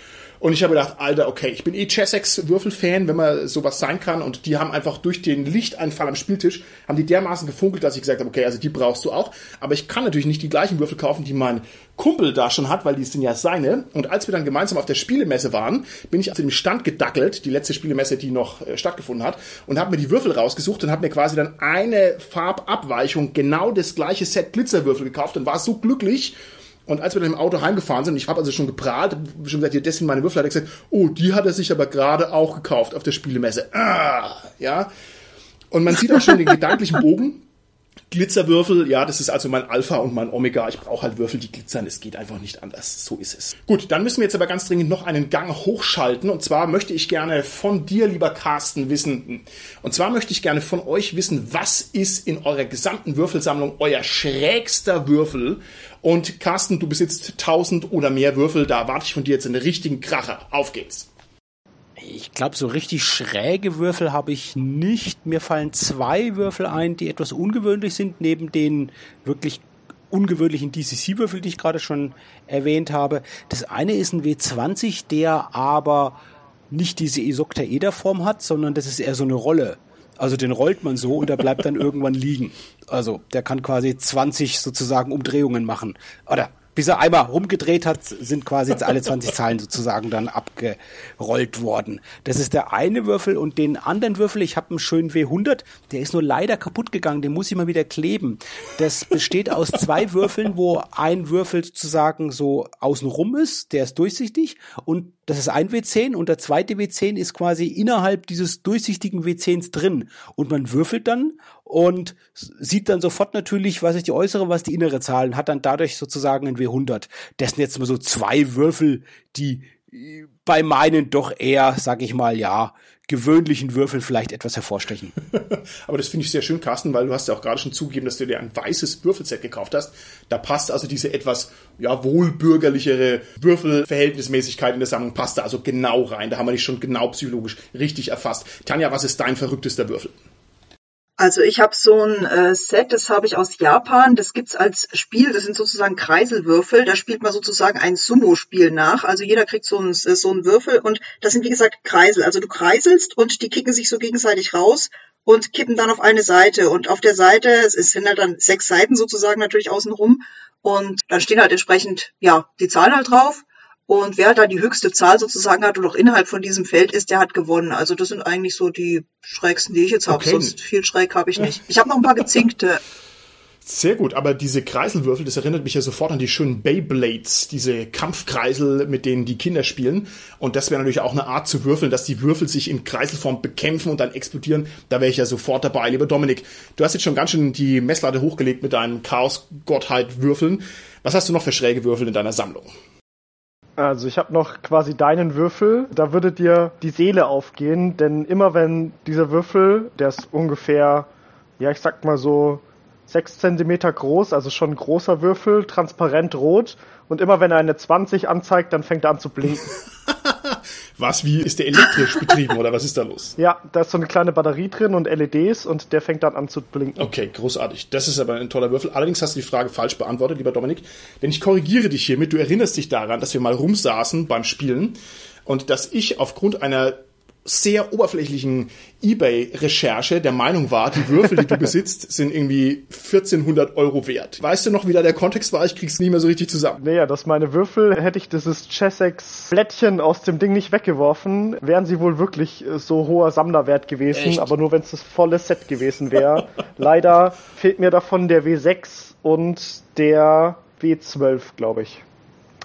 Und ich habe gedacht, Alter, okay, ich bin eh Chessex-Würfel-Fan, wenn man sowas sein kann. Und die haben einfach durch den Lichteinfall am Spieltisch, haben die dermaßen gefunkelt, dass ich gesagt habe, okay, also die brauchst du auch. Aber ich kann natürlich nicht die gleichen Würfel kaufen, die mein Kumpel da schon hat, weil die sind ja seine. Und als wir dann gemeinsam auf der Spielemesse waren, bin ich auf dem Stand gedackelt, die letzte Spielemesse, die noch äh, stattgefunden hat, und habe mir die Würfel rausgesucht und habe mir quasi dann eine Farbabweichung, genau das gleiche Set Glitzerwürfel gekauft und war so glücklich, und als wir dann im Auto heimgefahren sind, ich habe also schon geprahlt, schon hier, das sind meine Würfel, hat er gesagt, oh, die hat er sich aber gerade auch gekauft auf der Spielemesse. Ah, ja. Und man sieht auch schon den gedanklichen Bogen. Glitzerwürfel, ja, das ist also mein Alpha und mein Omega. Ich brauche halt Würfel, die glitzern. Es geht einfach nicht anders. So ist es. Gut, dann müssen wir jetzt aber ganz dringend noch einen Gang hochschalten. Und zwar möchte ich gerne von dir, lieber Carsten, wissen. Und zwar möchte ich gerne von euch wissen, was ist in eurer gesamten Würfelsammlung euer schrägster Würfel? Und Carsten, du besitzt 1000 oder mehr Würfel. Da erwarte ich von dir jetzt einen richtigen Kracher. Auf geht's. Ich glaube, so richtig schräge Würfel habe ich nicht. Mir fallen zwei Würfel ein, die etwas ungewöhnlich sind, neben den wirklich ungewöhnlichen DCC-Würfel, die ich gerade schon erwähnt habe. Das eine ist ein W20, der aber nicht diese Isoktaeder-Form hat, sondern das ist eher so eine Rolle. Also den rollt man so und der bleibt dann irgendwann liegen. Also der kann quasi 20 sozusagen Umdrehungen machen. Oder bis er einmal rumgedreht hat, sind quasi jetzt alle 20 Zahlen sozusagen dann abgerollt worden. Das ist der eine Würfel und den anderen Würfel, ich habe einen schönen W100, der ist nur leider kaputt gegangen, den muss ich mal wieder kleben. Das besteht aus zwei Würfeln, wo ein Würfel sozusagen so außenrum ist, der ist durchsichtig. Und das ist ein W10 und der zweite W10 ist quasi innerhalb dieses durchsichtigen W10s drin und man würfelt dann und sieht dann sofort natürlich, was ist die äußere, was die innere Zahl und hat dann dadurch sozusagen ein W100. Das sind jetzt mal so zwei Würfel, die bei meinen doch eher, sag ich mal, ja, gewöhnlichen Würfel vielleicht etwas hervorstechen. Aber das finde ich sehr schön, Carsten, weil du hast ja auch gerade schon zugegeben, dass du dir ein weißes Würfelset gekauft hast. Da passt also diese etwas ja, wohlbürgerlichere Würfelverhältnismäßigkeit in der Sammlung passt da also genau rein. Da haben wir dich schon genau psychologisch richtig erfasst. Tanja, was ist dein verrücktester Würfel? Also ich habe so ein äh, Set, das habe ich aus Japan. Das gibt's als Spiel. Das sind sozusagen Kreiselwürfel. Da spielt man sozusagen ein Sumo-Spiel nach. Also jeder kriegt so einen so einen Würfel und das sind wie gesagt Kreisel. Also du kreiselst und die kicken sich so gegenseitig raus und kippen dann auf eine Seite. Und auf der Seite, es sind halt dann sechs Seiten sozusagen natürlich außenrum. Und dann stehen halt entsprechend ja die Zahlen halt drauf. Und wer da die höchste Zahl sozusagen hat und auch innerhalb von diesem Feld ist, der hat gewonnen. Also das sind eigentlich so die schrägsten, die ich jetzt habe. Okay. Sonst viel schräg habe ich nicht. Ich habe noch ein paar gezinkte. Sehr gut, aber diese Kreiselwürfel, das erinnert mich ja sofort an die schönen Beyblades, diese Kampfkreisel, mit denen die Kinder spielen. Und das wäre natürlich auch eine Art zu würfeln, dass die Würfel sich in Kreiselform bekämpfen und dann explodieren. Da wäre ich ja sofort dabei. Lieber Dominik, du hast jetzt schon ganz schön die Messlatte hochgelegt mit deinen Chaos-Gottheit-Würfeln. Was hast du noch für schräge Würfel in deiner Sammlung? Also ich habe noch quasi deinen Würfel, da würde dir die Seele aufgehen, denn immer wenn dieser Würfel, der ist ungefähr, ja ich sag mal so sechs Zentimeter groß, also schon ein großer Würfel, transparent rot und immer wenn er eine 20 anzeigt, dann fängt er an zu blinken. Was, wie ist der elektrisch betrieben oder was ist da los? Ja, da ist so eine kleine Batterie drin und LEDs und der fängt dann an zu blinken. Okay, großartig. Das ist aber ein toller Würfel. Allerdings hast du die Frage falsch beantwortet, lieber Dominik. Denn ich korrigiere dich hiermit. Du erinnerst dich daran, dass wir mal rumsaßen beim Spielen und dass ich aufgrund einer sehr oberflächlichen Ebay-Recherche der Meinung war, die Würfel, die du besitzt, sind irgendwie 1400 Euro wert. Weißt du noch, wie da der Kontext war? Ich krieg's nie mehr so richtig zusammen. Naja, dass meine Würfel, hätte ich dieses Chessex Blättchen aus dem Ding nicht weggeworfen, wären sie wohl wirklich äh, so hoher Sammlerwert gewesen, Echt? aber nur wenn es das volle Set gewesen wäre. Leider fehlt mir davon der W6 und der W12, glaube ich.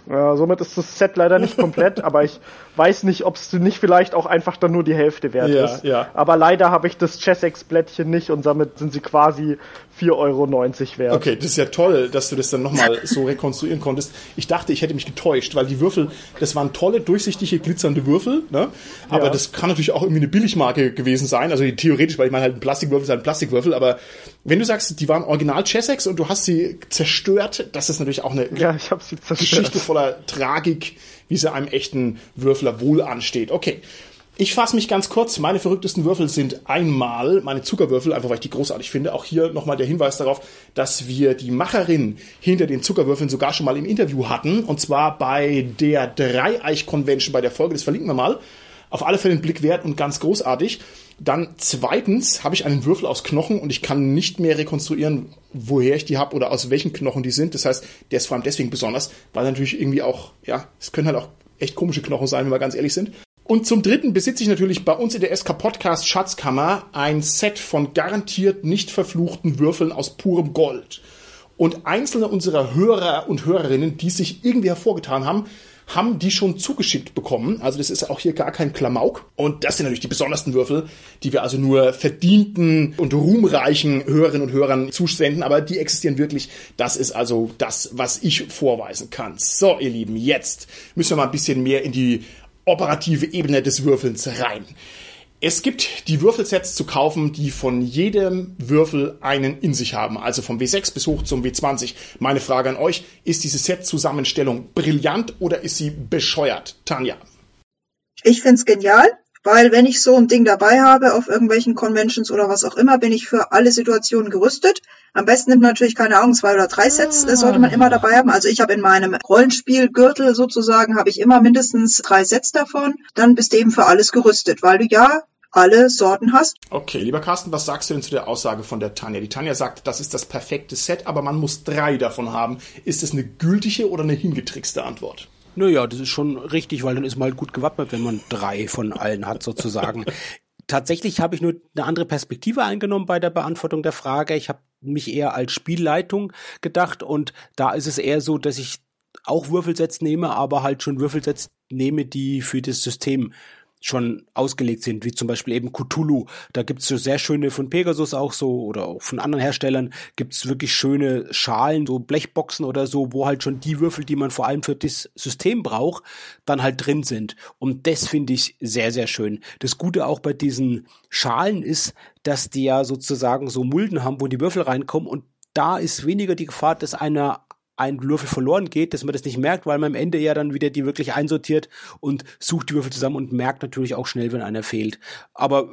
Ja, somit ist das Set leider nicht komplett, aber ich weiß nicht, ob es nicht vielleicht auch einfach dann nur die Hälfte wert Ja, ist. ja. Aber leider habe ich das Chessex-Blättchen nicht und damit sind sie quasi 4,90 Euro wert. Okay, das ist ja toll, dass du das dann nochmal so rekonstruieren konntest. Ich dachte, ich hätte mich getäuscht, weil die Würfel, das waren tolle, durchsichtige, glitzernde Würfel, ne? Aber Ja. das kann natürlich auch irgendwie eine Billigmarke gewesen sein. Also theoretisch, weil ich meine halt ein Plastikwürfel ist halt ein Plastikwürfel, aber wenn du sagst, die waren original Chessex und du hast sie zerstört, das ist natürlich auch eine Ja. Geschichte voller Tragik, wie sie einem echten Würfler wohl ansteht. Okay. Ich fasse mich ganz kurz. Meine verrücktesten Würfel sind einmal meine Zuckerwürfel, einfach weil ich die großartig finde. Auch hier nochmal der Hinweis darauf, dass wir die Macherin hinter den Zuckerwürfeln sogar schon mal im Interview hatten. Und zwar bei der Dreieich-Convention, bei der Folge, das verlinken wir mal. Auf alle Fälle einen Blick wert und ganz großartig. Dann zweitens habe ich einen Würfel aus Knochen und ich kann nicht mehr rekonstruieren, woher ich die habe oder aus welchen Knochen die sind. Das heißt, der ist vor allem deswegen besonders, weil natürlich irgendwie auch, ja, es können halt auch echt komische Knochen sein, wenn wir ganz ehrlich sind. Und zum dritten besitze ich natürlich bei uns in der SK Podcast Schatzkammer ein Set von garantiert nicht verfluchten Würfeln aus purem Gold. Und einzelne unserer Hörer und Hörerinnen, die sich irgendwie hervorgetan haben, haben die schon zugeschickt bekommen. Also das ist auch hier gar kein Klamauk. Und das sind natürlich die besondersten Würfel, die wir also nur verdienten und ruhmreichen Hörerinnen und Hörern zusenden. Aber die existieren wirklich. Das ist also das, was ich vorweisen kann. So, ihr Lieben, jetzt müssen wir mal ein bisschen mehr in die operative Ebene des Würfelns rein. Es gibt die Würfelsets zu kaufen, die von jedem Würfel einen in sich haben. Also vom W6 bis hoch zum W20. Meine Frage an euch, ist diese Set-Zusammenstellung brillant oder ist sie bescheuert? Tanja. Ich find's genial, weil wenn ich so ein Ding dabei habe auf irgendwelchen Conventions oder was auch immer, bin ich für alle Situationen gerüstet. Am besten nimmt man natürlich keine Augen, zwei oder drei Sets, das sollte man immer dabei haben. Also ich habe in meinem Rollenspielgürtel sozusagen, habe ich immer mindestens drei Sets davon. Dann bist du eben für alles gerüstet, weil du ja alle Sorten hast. Okay, lieber Carsten, was sagst du denn zu der Aussage von der Tanja? Die Tanja sagt, das ist das perfekte Set, aber man muss drei davon haben. Ist es eine gültige oder eine hingetrickste Antwort? Naja, das ist schon richtig, weil dann ist man halt gut gewappnet, wenn man drei von allen hat, sozusagen. Tatsächlich habe ich nur eine andere Perspektive eingenommen bei der Beantwortung der Frage. Ich habe mich eher als Spielleitung gedacht und da ist es eher so, dass ich auch Würfelsets nehme, aber halt schon Würfelsets nehme, die für das System schon ausgelegt sind, wie zum Beispiel eben Cthulhu. Da gibt's so sehr schöne von Pegasus auch so oder auch von anderen Herstellern gibt's wirklich schöne Schalen, so Blechboxen oder so, wo halt schon die Würfel, die man vor allem für das System braucht, dann halt drin sind. Und das finde ich sehr, sehr schön. Das Gute auch bei diesen Schalen ist, dass die ja sozusagen so Mulden haben, wo die Würfel reinkommen und da ist weniger die Gefahr, dass einer ein Würfel verloren geht, dass man das nicht merkt, weil man am Ende ja dann wieder die wirklich einsortiert und sucht die Würfel zusammen und merkt natürlich auch schnell, wenn einer fehlt. Aber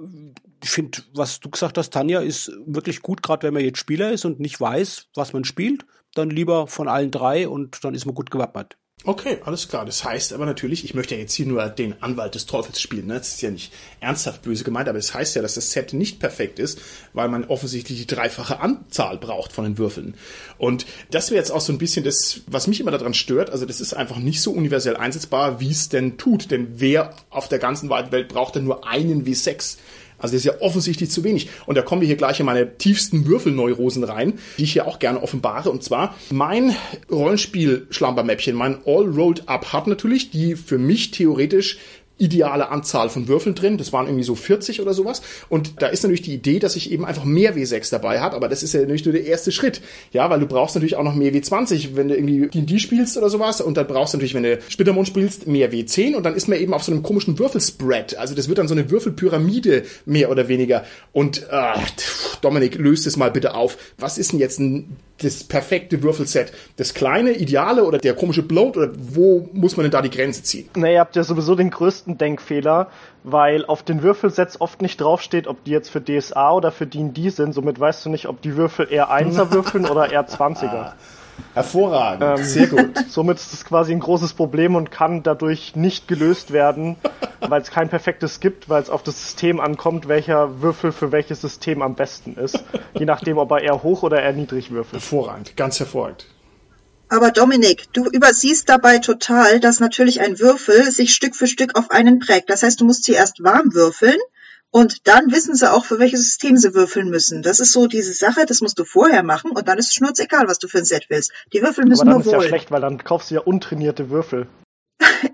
ich finde, was du gesagt hast, Tanja, ist wirklich gut, gerade wenn man jetzt Spieler ist und nicht weiß, was man spielt, dann lieber von allen drei und dann ist man gut gewappnet. Okay, alles klar. Das heißt aber natürlich, ich möchte ja jetzt hier nur den Anwalt des Teufels spielen. Ne? Das ist ja nicht ernsthaft böse gemeint, aber es das heißt ja, dass das Set nicht perfekt ist, weil man offensichtlich die dreifache Anzahl braucht von den Würfeln. Und das wäre jetzt auch so ein bisschen das, was mich immer daran stört. Also das ist einfach nicht so universell einsetzbar, wie es denn tut. Denn wer auf der ganzen weiten Welt braucht denn nur einen W6? Also das ist ja offensichtlich zu wenig. Und da kommen wir hier gleich in meine tiefsten Würfelneurosen rein, die ich hier auch gerne offenbare. Und zwar mein Rollenspiel-Schlampermäppchen, mein All Rolled Up hat natürlich die für mich theoretisch ideale Anzahl von Würfeln drin. Das waren irgendwie so 40 oder sowas. Und da ist natürlich die Idee, dass ich eben einfach mehr W6 dabei habe. Aber das ist ja natürlich nur der erste Schritt. Ja, weil du brauchst natürlich auch noch mehr W20, wenn du irgendwie D&D spielst oder sowas. Und dann brauchst du natürlich, wenn du Splittermond spielst, mehr W10. Und dann ist man eben auf so einem komischen Würfelspread. Also das wird dann so eine Würfelpyramide mehr oder weniger. Und äh, Dominik, löst es mal bitte auf. Was ist denn jetzt ein das perfekte Würfelset? Das kleine, ideale oder der komische Bloat? Oder wo muss man denn da die Grenze ziehen? Na, ihr habt ja sowieso den größten Denkfehler, weil auf den Würfelsets oft nicht draufsteht, ob die jetzt für DSA oder für D&D sind. Somit weißt du nicht, ob die Würfel eher 1er würfeln oder eher 20er. Hervorragend, ähm, sehr gut. Somit ist es quasi ein großes Problem und kann dadurch nicht gelöst werden, weil es kein perfektes gibt, weil es auf das System ankommt, welcher Würfel für welches System am besten ist. Je nachdem, ob er eher hoch oder eher niedrig würfelt. Hervorragend, ganz hervorragend. Aber Dominik, du übersiehst dabei total, dass natürlich ein Würfel sich Stück für Stück auf einen prägt. Das heißt, du musst sie erst warm würfeln und dann wissen sie auch, für welches System sie würfeln müssen. Das ist so diese Sache, das musst du vorher machen und dann ist es schnurzegal, was du für ein Set willst. Die Würfel müssen Aber dann nur ist ja schlecht, weil dann kaufst du ja untrainierte Würfel.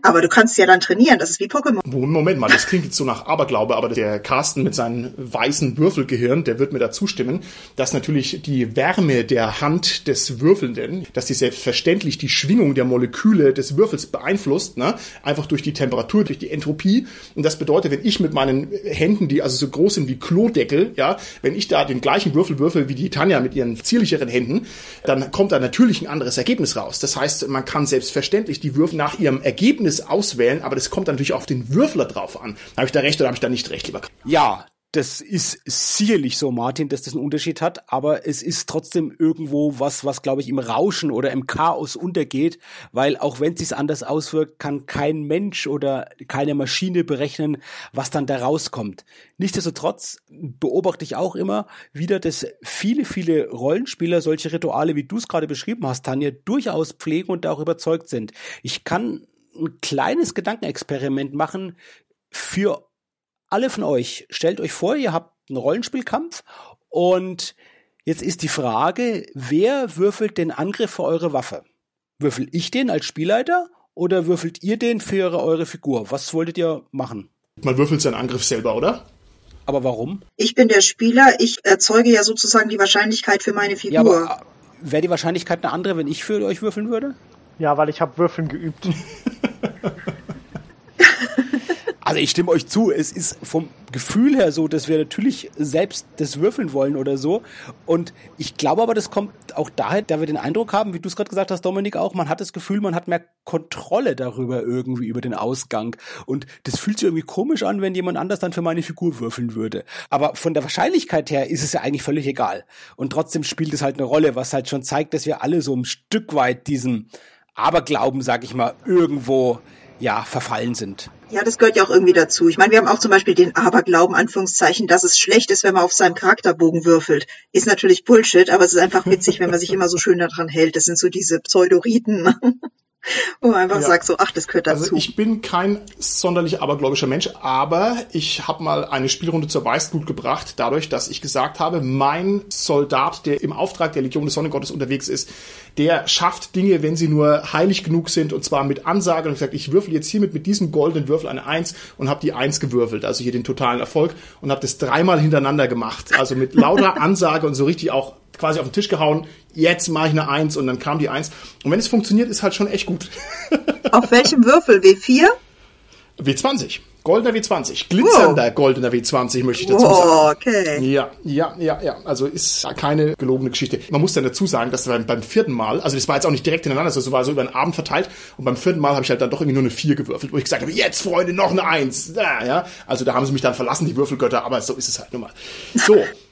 Aber du kannst ja dann trainieren, das ist wie Pokémon. Moment mal, das klingt jetzt so nach Aberglaube, aber der Carsten mit seinem weißen Würfelgehirn, der wird mir da zustimmen, dass natürlich die Wärme der Hand des Würfelnden, dass die selbstverständlich die Schwingung der Moleküle des Würfels beeinflusst, ne? einfach durch die Temperatur, durch die Entropie. Und das bedeutet, wenn ich mit meinen Händen, die also so groß sind wie Klodeckel, ja, wenn ich da den gleichen Würfel würfel wie die Tanja mit ihren zierlicheren Händen, dann kommt da natürlich ein anderes Ergebnis raus. Das heißt, man kann selbstverständlich die Würfel nach ihrem Ergebnis Ergebnis auswählen, aber das kommt natürlich auf den Würfler drauf an. Habe ich da recht oder habe ich da nicht recht, lieber? Ja, das ist sicherlich so, Martin, dass das einen Unterschied hat, aber es ist trotzdem irgendwo was, was glaube ich im Rauschen oder im Chaos untergeht, weil auch wenn es sich anders auswirkt, kann kein Mensch oder keine Maschine berechnen, was dann da rauskommt. Nichtsdestotrotz beobachte ich auch immer wieder, dass viele, viele Rollenspieler solche Rituale, wie du es gerade beschrieben hast, Tanja, durchaus pflegen und auch überzeugt sind. Ich kann ein kleines Gedankenexperiment machen für alle von euch. Stellt euch vor, ihr habt einen Rollenspielkampf und jetzt ist die Frage, wer würfelt den Angriff für eure Waffe? Würfel ich den als Spielleiter oder würfelt ihr den für eure Figur? Was wolltet ihr machen? Man würfelt seinen Angriff selber, oder? Aber warum? Ich bin der Spieler, ich erzeuge ja sozusagen die Wahrscheinlichkeit für meine Figur. Ja, aber wäre die Wahrscheinlichkeit eine andere, wenn ich für euch würfeln würde? Ja, weil ich habe Würfeln geübt. Also ich stimme euch zu, es ist vom Gefühl her so, dass wir natürlich selbst das würfeln wollen oder so. Und ich glaube aber, das kommt auch daher, da wir den Eindruck haben, wie du es gerade gesagt hast, Dominik, auch, man hat das Gefühl, man hat mehr Kontrolle darüber irgendwie, über den Ausgang. Und das fühlt sich irgendwie komisch an, wenn jemand anders dann für meine Figur würfeln würde. Aber von der Wahrscheinlichkeit her ist es ja eigentlich völlig egal. Und trotzdem spielt es halt eine Rolle, was halt schon zeigt, dass wir alle so ein Stück weit diesem Aberglauben, sag ich mal, irgendwo ja verfallen sind. Ja, das gehört ja auch irgendwie dazu. Ich meine, wir haben auch zum Beispiel den Aberglauben, Anführungszeichen, dass es schlecht ist, wenn man auf seinem Charakterbogen würfelt. Ist natürlich Bullshit, aber es ist einfach witzig, wenn man sich immer so schön daran hält. Das sind so diese Pseudoriten. Wo man einfach ja. sagt so, ach, das gehört dazu. Also ich bin kein sonderlich abergläubischer Mensch, aber ich habe mal eine Spielrunde zur Weißglut gebracht, dadurch, dass ich gesagt habe, mein Soldat, der im Auftrag der Legion des Sonnengottes unterwegs ist, der schafft Dinge, wenn sie nur heilig genug sind, und zwar mit Ansage. Und ich gesagt, ich würfel jetzt hiermit mit diesem goldenen Würfel eine Eins und habe die Eins gewürfelt, also hier den totalen Erfolg und habe das dreimal hintereinander gemacht, also mit lauter Ansage und so richtig auch quasi auf den Tisch gehauen, jetzt mache ich eine Eins und dann kam die Eins. Und wenn es funktioniert, ist halt schon echt gut. Auf welchem Würfel? W4? W20. Goldener W20. Glitzernder wow. goldener W20, möchte ich dazu sagen. okay. Ja, ja, ja, ja. Also ist keine gelogene Geschichte. Man muss dann dazu sagen, dass beim, beim vierten Mal, also das war jetzt auch nicht direkt ineinander, also war so über den Abend verteilt und beim vierten Mal habe ich halt dann doch irgendwie nur eine 4 gewürfelt, wo ich gesagt habe, jetzt Freunde, noch eine 1. Ja, ja. Also da haben sie mich dann verlassen, die Würfelgötter, aber so ist es halt nun mal. So.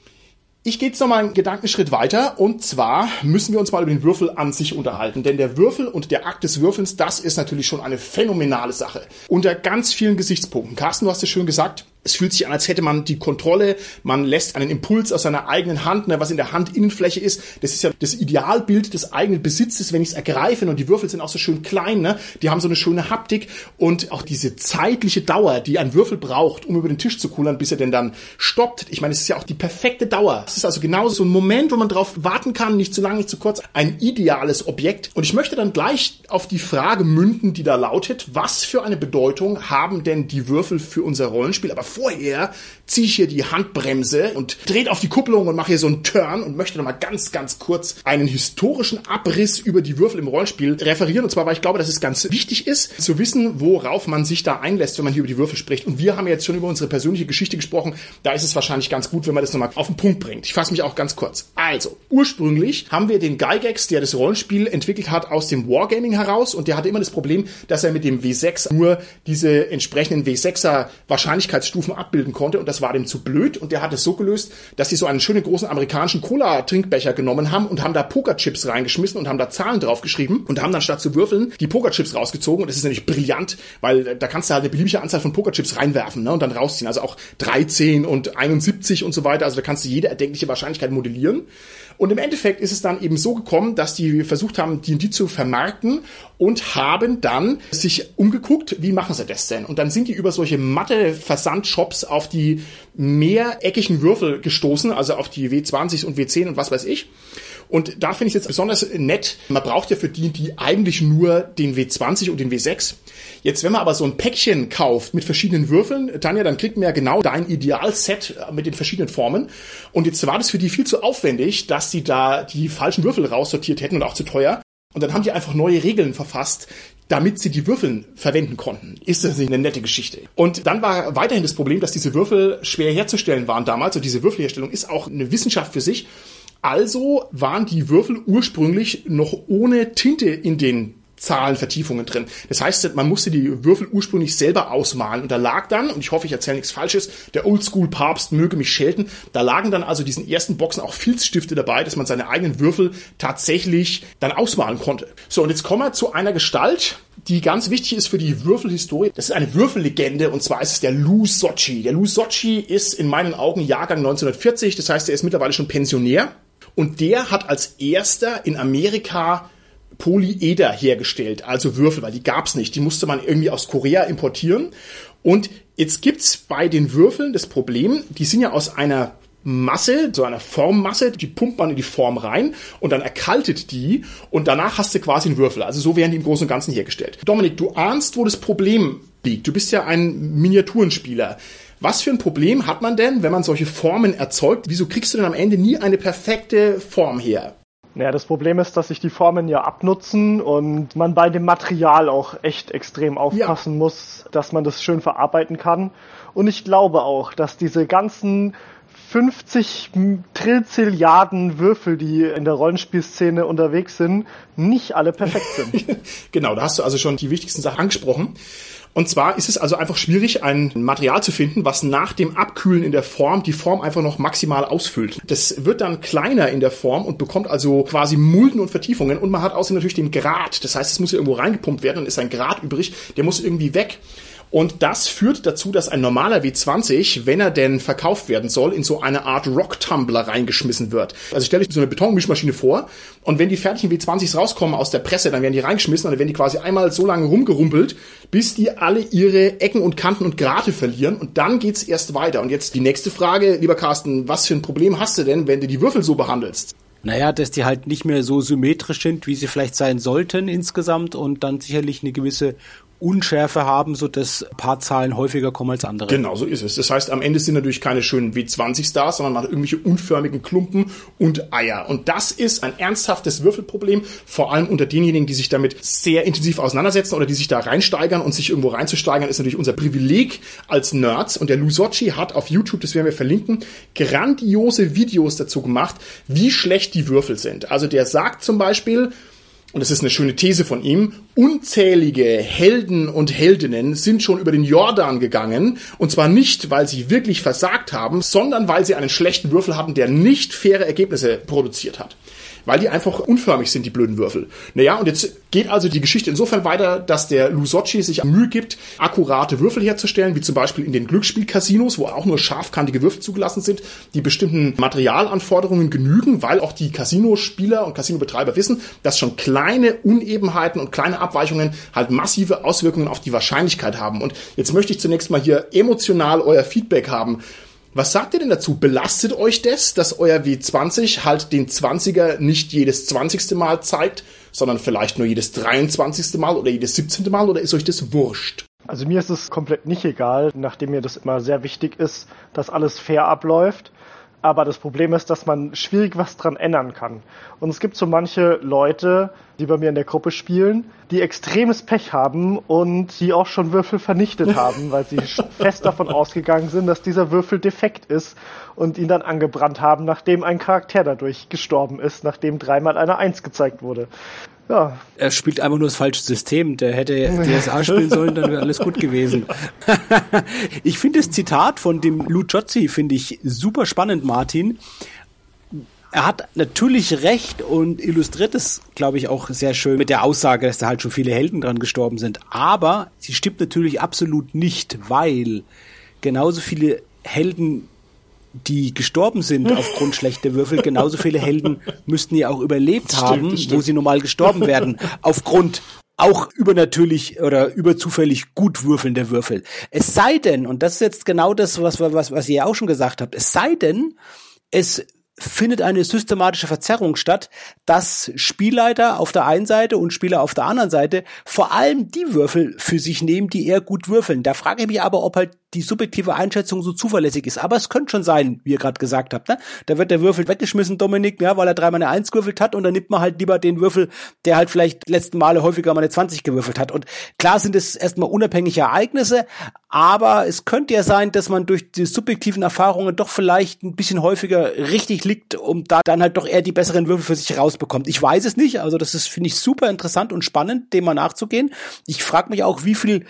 Ich gehe jetzt noch mal einen Gedankenschritt weiter. Und zwar müssen wir uns mal über den Würfel an sich unterhalten, denn der Würfel und der Akt des Würfelns, das ist natürlich schon eine phänomenale Sache. Unter ganz vielen Gesichtspunkten. Carsten, du hast es schön gesagt, es fühlt sich an, als hätte man die Kontrolle, man lässt einen Impuls aus seiner eigenen Hand, ne, was in der Handinnenfläche ist. Das ist ja das Idealbild des eigenen Besitzes, wenn ich es ergreife. Und die Würfel sind auch so schön klein, ne? die haben so eine schöne Haptik und auch diese zeitliche Dauer, die ein Würfel braucht, um über den Tisch zu kullern, bis er denn dann stoppt. Ich meine, es ist ja auch die perfekte Dauer. Es ist also genau so ein Moment, wo man drauf warten kann, nicht zu lang, nicht zu kurz. Ein ideales Objekt. Und ich möchte dann gleich auf die Frage münden, die da lautet, was für eine Bedeutung haben denn die Würfel für unser Rollenspiel? Aber vorher ziehe ich hier die Handbremse und dreht auf die Kupplung und mache hier so einen Turn und möchte nochmal ganz, ganz kurz einen historischen Abriss über die Würfel im Rollenspiel referieren. Und zwar, weil ich glaube, dass es ganz wichtig ist, zu wissen, worauf man sich da einlässt, wenn man hier über die Würfel spricht. Und wir haben jetzt schon über unsere persönliche Geschichte gesprochen. Da ist es wahrscheinlich ganz gut, wenn man das nochmal auf den Punkt bringt. Ich fasse mich auch ganz kurz. Also, ursprünglich haben wir den Gygax, der das Rollenspiel entwickelt hat, aus dem Wargaming heraus. Und der hatte immer das Problem, dass er mit dem W6 nur diese entsprechenden W6er Wahrscheinlichkeitsstufen Stufen abbilden konnte. Und das war dem zu blöd. Und der hat es so gelöst, dass sie so einen schönen großen amerikanischen Cola-Trinkbecher genommen haben und haben da Pokerchips reingeschmissen und haben da Zahlen draufgeschrieben und haben dann statt zu würfeln die Pokerchips rausgezogen. Und das ist nämlich brillant, weil da kannst du halt eine beliebige Anzahl von Pokerchips reinwerfen ne, und dann rausziehen, also auch 13 und 71 und so weiter, also da kannst du jede erdenkliche Wahrscheinlichkeit modellieren. Und im Endeffekt ist es dann eben so gekommen, dass die versucht haben, die zu vermarkten und haben dann sich umgeguckt, wie machen sie das denn? Und dann sind die über solche Matte-Versandshops auf die mehreckigen Würfel gestoßen, also auf die W20 und W10 und was weiß ich. Und da finde ich es jetzt besonders nett. Man braucht ja für die, die eigentlich nur den W20 und den W6. Jetzt, wenn man aber so ein Päckchen kauft mit verschiedenen Würfeln, Tanja, dann kriegt man ja genau dein Idealset mit den verschiedenen Formen. Und jetzt war das für die viel zu aufwendig, dass sie da die falschen Würfel raussortiert hätten und auch zu teuer. Und dann haben die einfach neue Regeln verfasst, damit sie die Würfel verwenden konnten. Ist das nicht eine nette Geschichte? Und dann war weiterhin das Problem, dass diese Würfel schwer herzustellen waren damals. Und diese Würfelherstellung ist auch eine Wissenschaft für sich. Also waren die Würfel ursprünglich noch ohne Tinte in den Zahlenvertiefungen drin. Das heißt, man musste die Würfel ursprünglich selber ausmalen und da lag dann, und ich hoffe, ich erzähle nichts Falsches, der Oldschool-Papst möge mich schelten, da lagen dann also diesen ersten Boxen auch Filzstifte dabei, dass man seine eigenen Würfel tatsächlich dann ausmalen konnte. So, und jetzt kommen wir zu einer Gestalt, die ganz wichtig ist für die Würfelhistorie. Das ist eine Würfellegende und zwar ist es der Lou Sochi. Der Lou Sochi ist in meinen Augen Jahrgang 1940, das heißt, er ist mittlerweile schon Pensionär. Und der hat als erster in Amerika Polyeder hergestellt, also Würfel, weil die gab's nicht. Die musste man irgendwie aus Korea importieren. Und jetzt gibt's bei den Würfeln das Problem, die sind ja aus einer Masse, so einer Formmasse, die pumpt man in die Form rein und dann erkaltet die und danach hast du quasi einen Würfel. Also so werden die im Großen und Ganzen hergestellt. Dominik, du ahnst, wo das Problem liegt. Du bist ja ein Miniaturenspieler. Was für ein Problem hat man denn, wenn man solche Formen erzeugt? Wieso kriegst du denn am Ende nie eine perfekte Form her? Naja, das Problem ist, dass sich die Formen ja abnutzen und man bei dem Material auch echt extrem aufpassen ja. muss, dass man das schön verarbeiten kann. Und ich glaube auch, dass diese ganzen 50 Trilliarden Würfel, die in der Rollenspielszene unterwegs sind, nicht alle perfekt sind. genau, da hast du also schon die wichtigsten Sachen angesprochen. Und zwar ist es also einfach schwierig, ein Material zu finden, was nach dem Abkühlen in der Form die Form einfach noch maximal ausfüllt. Das wird dann kleiner in der Form und bekommt also quasi Mulden und Vertiefungen und man hat außerdem natürlich den Grad. Das heißt, es muss irgendwo reingepumpt werden und ist ein Grad übrig, der muss irgendwie weg. Und das führt dazu, dass ein normaler W20, wenn er denn verkauft werden soll, in so eine Art Rock-Tumbler reingeschmissen wird. Also stelle ich so eine Betonmischmaschine vor und wenn die fertigen W20s rauskommen aus der Presse, dann werden die reingeschmissen und dann werden die quasi einmal so lange rumgerumpelt, bis die alle ihre Ecken und Kanten und Grate verlieren und dann geht's erst weiter. Und jetzt die nächste Frage, lieber Carsten, was für ein Problem hast du denn, wenn du die Würfel so behandelst? Naja, dass die halt nicht mehr so symmetrisch sind, wie sie vielleicht sein sollten insgesamt und dann sicherlich eine gewisse Unschärfe haben, so dass Paarzahlen häufiger kommen als andere. Genau, so ist es. Das heißt, am Ende sind natürlich keine schönen W20-Stars, sondern man hat irgendwelche unförmigen Klumpen und Eier. Und das ist ein ernsthaftes Würfelproblem, vor allem unter denjenigen, die sich damit sehr intensiv auseinandersetzen oder die sich da reinsteigern und sich irgendwo reinzusteigern, ist natürlich unser Privileg als Nerds. Und der Lusocci hat auf YouTube, das werden wir verlinken, grandiose Videos dazu gemacht, wie schlecht die Würfel sind. Also der sagt zum Beispiel, und das ist eine schöne These von ihm, unzählige Helden und Heldinnen sind schon über den Jordan gegangen, und zwar nicht, weil sie wirklich versagt haben, sondern weil sie einen schlechten Würfel hatten, der nicht faire Ergebnisse produziert hat weil die einfach unförmig sind, die blöden Würfel. Naja, und jetzt geht also die Geschichte insofern weiter, dass der Lusocci sich Mühe gibt, akkurate Würfel herzustellen, wie zum Beispiel in den Glücksspielcasinos, wo auch nur scharfkantige Würfel zugelassen sind, die bestimmten Materialanforderungen genügen, weil auch die Casinospieler und Casinobetreiber wissen, dass schon kleine Unebenheiten und kleine Abweichungen halt massive Auswirkungen auf die Wahrscheinlichkeit haben. Und jetzt möchte ich zunächst mal hier emotional euer Feedback haben. Was sagt ihr denn dazu? Belastet euch das, dass euer W20 halt den 20er nicht jedes 20. Mal zeigt, sondern vielleicht nur jedes 23. Mal oder jedes 17. Mal oder ist euch das wurscht? Also mir ist es komplett nicht egal, nachdem mir das immer sehr wichtig ist, dass alles fair abläuft. Aber das Problem ist, dass man schwierig was dran ändern kann. Und es gibt so manche Leute, die bei mir in der Gruppe spielen, die extremes Pech haben und die auch schon Würfel vernichtet haben, weil sie fest davon ausgegangen sind, dass dieser Würfel defekt ist und ihn dann angebrannt haben, nachdem ein Charakter dadurch gestorben ist, nachdem dreimal eine Eins gezeigt wurde. Ja. Er spielt einfach nur das falsche System. Der hätte DSA spielen sollen, dann wäre alles gut gewesen. ich finde das Zitat von dem Lou Jotzi, finde ich super spannend, Martin. Er hat natürlich recht und illustriert es, glaube ich, auch sehr schön mit der Aussage, dass da halt schon viele Helden dran gestorben sind. Aber sie stimmt natürlich absolut nicht, weil genauso viele Helden die gestorben sind aufgrund schlechter Würfel, genauso viele Helden müssten ja auch überlebt stimmt, haben, wo sie normal gestorben werden, aufgrund auch übernatürlich oder überzufällig gut würfelnder Würfel. Es sei denn, und das ist jetzt genau das, was, was, was ihr ja auch schon gesagt habt, es sei denn, es findet eine systematische Verzerrung statt, dass Spielleiter auf der einen Seite und Spieler auf der anderen Seite vor allem die Würfel für sich nehmen, die eher gut würfeln. Da frage ich mich aber, ob halt die subjektive Einschätzung so zuverlässig ist. Aber es könnte schon sein, wie ihr gerade gesagt habt. Ne? Da wird der Würfel weggeschmissen, Dominik, ja, weil er dreimal eine Eins gewürfelt hat und dann nimmt man halt lieber den Würfel, der halt vielleicht letzten Male häufiger mal eine 20 gewürfelt hat. Und klar sind es erstmal unabhängige Ereignisse, aber es könnte ja sein, dass man durch die subjektiven Erfahrungen doch vielleicht ein bisschen häufiger richtig liegt, um da dann halt doch eher die besseren Würfel für sich rausbekommt. Ich weiß es nicht, also das ist, finde ich, super interessant und spannend, dem mal nachzugehen. Ich frage mich auch, wie viel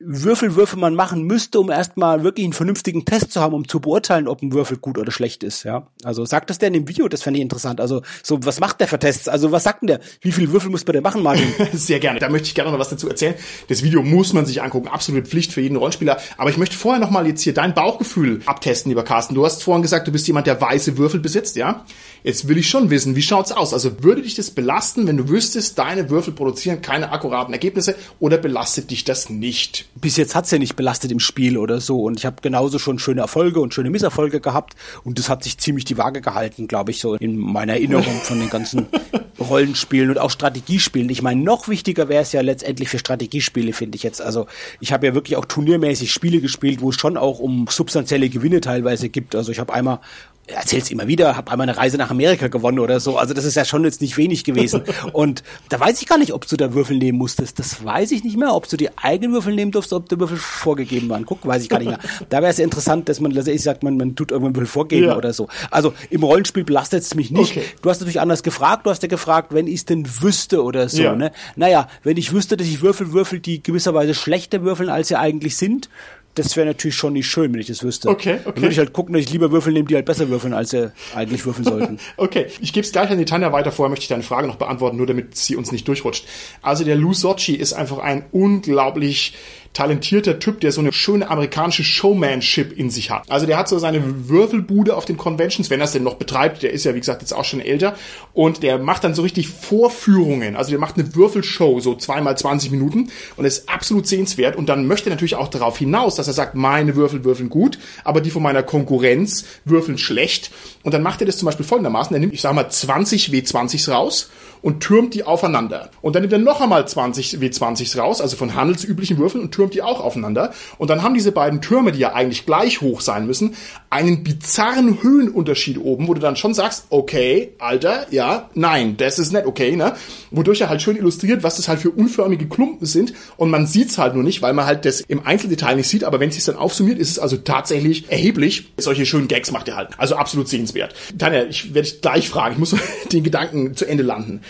Würfelwürfe man machen müsste, um erstmal wirklich einen vernünftigen Test zu haben, um zu beurteilen, ob ein Würfel gut oder schlecht ist, ja. Also sagt das der in dem Video, das fände ich interessant. Also so, was macht der für Tests? Also was sagt denn der? Wie viele Würfel muss man denn machen, Martin? Sehr gerne. Da möchte ich gerne noch was dazu erzählen. Das Video muss man sich angucken, absolute Pflicht für jeden Rollenspieler. Aber ich möchte vorher noch mal jetzt hier dein Bauchgefühl abtesten, lieber Carsten. Du hast vorhin gesagt, du bist jemand, der weiße Würfel besitzt, ja? Jetzt will ich schon wissen, wie schaut's aus? Also würde dich das belasten, wenn du wüsstest, deine Würfel produzieren keine akkuraten Ergebnisse oder belastet dich das nicht? Bis jetzt hat's ja nicht belastet im Spiel oder so und ich habe genauso schon schöne Erfolge und schöne Misserfolge gehabt und das hat sich ziemlich die Waage gehalten, glaube ich, so in meiner Erinnerung von den ganzen Rollenspielen und auch Strategiespielen. Ich meine, noch wichtiger wäre es ja letztendlich für Strategiespiele, finde ich jetzt. Also ich habe ja wirklich auch turniermäßig Spiele gespielt, wo es schon auch um substanzielle Gewinne teilweise gibt. Also ich habe einmal erzähl's immer wieder, habe einmal eine Reise nach Amerika gewonnen oder so. Also das ist ja schon jetzt nicht wenig gewesen. Und da weiß ich gar nicht, ob du da Würfel nehmen musstest. Das weiß ich nicht mehr, ob du die eigenen Würfel nehmen durfst, ob die Würfel vorgegeben waren. Guck, weiß ich gar nicht mehr. Da wäre es ja interessant, dass man letztendlich sagt, man, man tut irgendwann Würfel vorgeben ja. oder so. Also im Rollenspiel belastet es mich nicht. Okay. Du hast natürlich anders gefragt. Du hast ja gefragt, wenn ich es denn wüsste oder so. Ja. Ne? Naja, wenn ich wüsste, dass ich Würfel würfel, die gewisserweise schlechter würfeln, als sie eigentlich sind, das wäre natürlich schon nicht schön, wenn ich das wüsste. Okay, okay. Dann würde ich halt gucken, dass ich lieber Würfel nehme, die halt besser würfeln, als sie eigentlich würfeln sollten. okay, ich gebe es gleich an die Tanja weiter. Vorher möchte ich deine Frage noch beantworten, nur damit sie uns nicht durchrutscht. Also der Lou Sochi ist einfach ein unglaublich talentierter Typ, der so eine schöne amerikanische Showmanship in sich hat. Also der hat so seine Würfelbude auf den Conventions, wenn er es denn noch betreibt. Der ist ja, wie gesagt, jetzt auch schon älter. Und der macht dann so richtig Vorführungen. Also der macht eine Würfelshow, so zweimal 20 Minuten. Und ist absolut sehenswert. Und dann möchte er natürlich auch darauf hinaus, dass er sagt, meine Würfel würfeln gut, aber die von meiner Konkurrenz würfeln schlecht. Und dann macht er das zum Beispiel folgendermaßen. Er nimmt, ich sag mal, 20 W20s raus und türmt die aufeinander. Und dann nimmt er noch einmal 20 W20s raus, also von handelsüblichen Würfeln und türmt die auch aufeinander. Und dann haben diese beiden Türme, die ja eigentlich gleich hoch sein müssen, einen bizarren Höhenunterschied oben, wo du dann schon sagst, okay, Alter, ja, nein, das ist nicht okay, ne? Wodurch er halt schön illustriert, was das halt für unförmige Klumpen sind und man sieht's halt nur nicht, weil man halt das im Einzeldetail nicht sieht, aber wenn es dann aufsummiert, ist es also tatsächlich erheblich. Solche schönen Gags macht er halt. Also absolut sehenswert. Tanja, ich werde dich gleich fragen, ich muss den Gedanken zu Ende landen.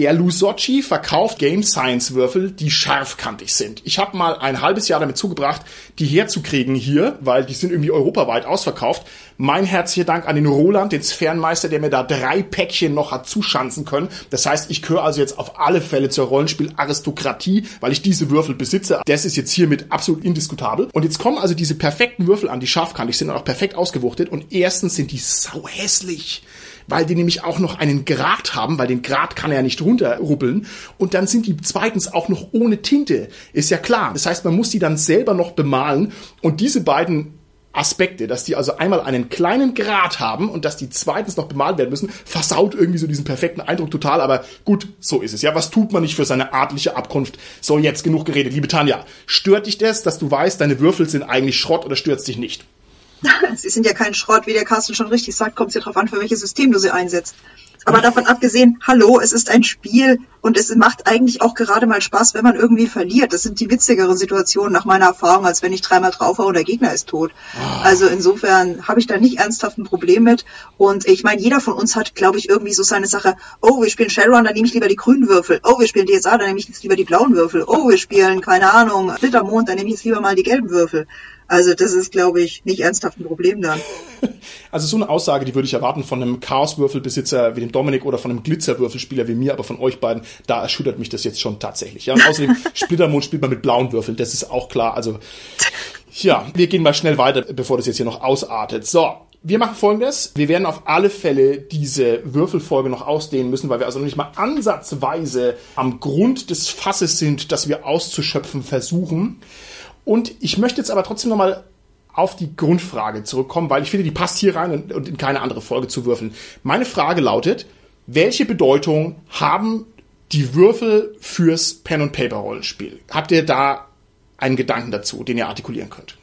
Der Lusocci verkauft Game Science Würfel, die scharfkantig sind. Ich habe mal ein halbes Jahr damit zugebracht, die herzukriegen hier, weil die sind irgendwie europaweit ausverkauft. Mein herzlicher Dank an den Roland, den Sphärenmeister, der mir da drei Päckchen noch hat zuschanzen können. Das heißt, ich gehöre also jetzt auf alle Fälle zur Rollenspiel-Aristokratie, weil ich diese Würfel besitze. Das ist jetzt hiermit absolut indiskutabel. Und jetzt kommen also diese perfekten Würfel an, die scharfkantig sind und auch perfekt ausgewuchtet. Und erstens sind die sau hässlich weil die nämlich auch noch einen Grad haben, weil den Grad kann er ja nicht runterruppeln. Und dann sind die zweitens auch noch ohne Tinte. Ist ja klar. Das heißt, man muss die dann selber noch bemalen. Und diese beiden Aspekte, dass die also einmal einen kleinen Grad haben und dass die zweitens noch bemalt werden müssen, versaut irgendwie so diesen perfekten Eindruck total, aber gut, so ist es. Ja, was tut man nicht für seine adliche Abkunft? So, jetzt genug geredet. Liebe Tanja, stört dich das, dass du weißt, deine Würfel sind eigentlich Schrott oder stört es dich nicht? sie sind ja kein Schrott, wie der Carsten schon richtig sagt, kommt es ja darauf an, für welches System du sie einsetzt. Aber davon abgesehen, hallo, es ist ein Spiel und es macht eigentlich auch gerade mal Spaß, wenn man irgendwie verliert. Das sind die witzigeren Situationen nach meiner Erfahrung, als wenn ich dreimal drauf war und der Gegner ist tot. Oh. Also insofern habe ich da nicht ernsthaft ein Problem mit. Und ich meine, jeder von uns hat, glaube ich, irgendwie so seine Sache, oh, wir spielen Shadowrun, dann nehme ich lieber die grünen Würfel. Oh, wir spielen DSA, dann nehme ich jetzt lieber die blauen Würfel. Oh, wir spielen, keine Ahnung, Flittermond, dann nehme ich jetzt lieber mal die gelben Würfel. Also das ist, glaube ich, nicht ernsthaft ein Problem dann. Also so eine Aussage, die würde ich erwarten von einem Chaoswürfelbesitzer wie dem Dominik oder von einem Glitzerwürfelspieler wie mir, aber von euch beiden, da erschüttert mich das jetzt schon tatsächlich. Ja, und außerdem Splittermond spielt man mit blauen Würfeln, das ist auch klar. Also ja, wir gehen mal schnell weiter, bevor das jetzt hier noch ausartet. So, wir machen folgendes. Wir werden auf alle Fälle diese Würfelfolge noch ausdehnen müssen, weil wir also noch nicht mal ansatzweise am Grund des Fasses sind, das wir auszuschöpfen versuchen. Und ich möchte jetzt aber trotzdem nochmal auf die Grundfrage zurückkommen, weil ich finde, die passt hier rein und, und in keine andere Folge zu würfeln. Meine Frage lautet, welche Bedeutung haben die Würfel fürs Pen- und Paper-Rollenspiel? Habt ihr da einen Gedanken dazu, den ihr artikulieren könnt?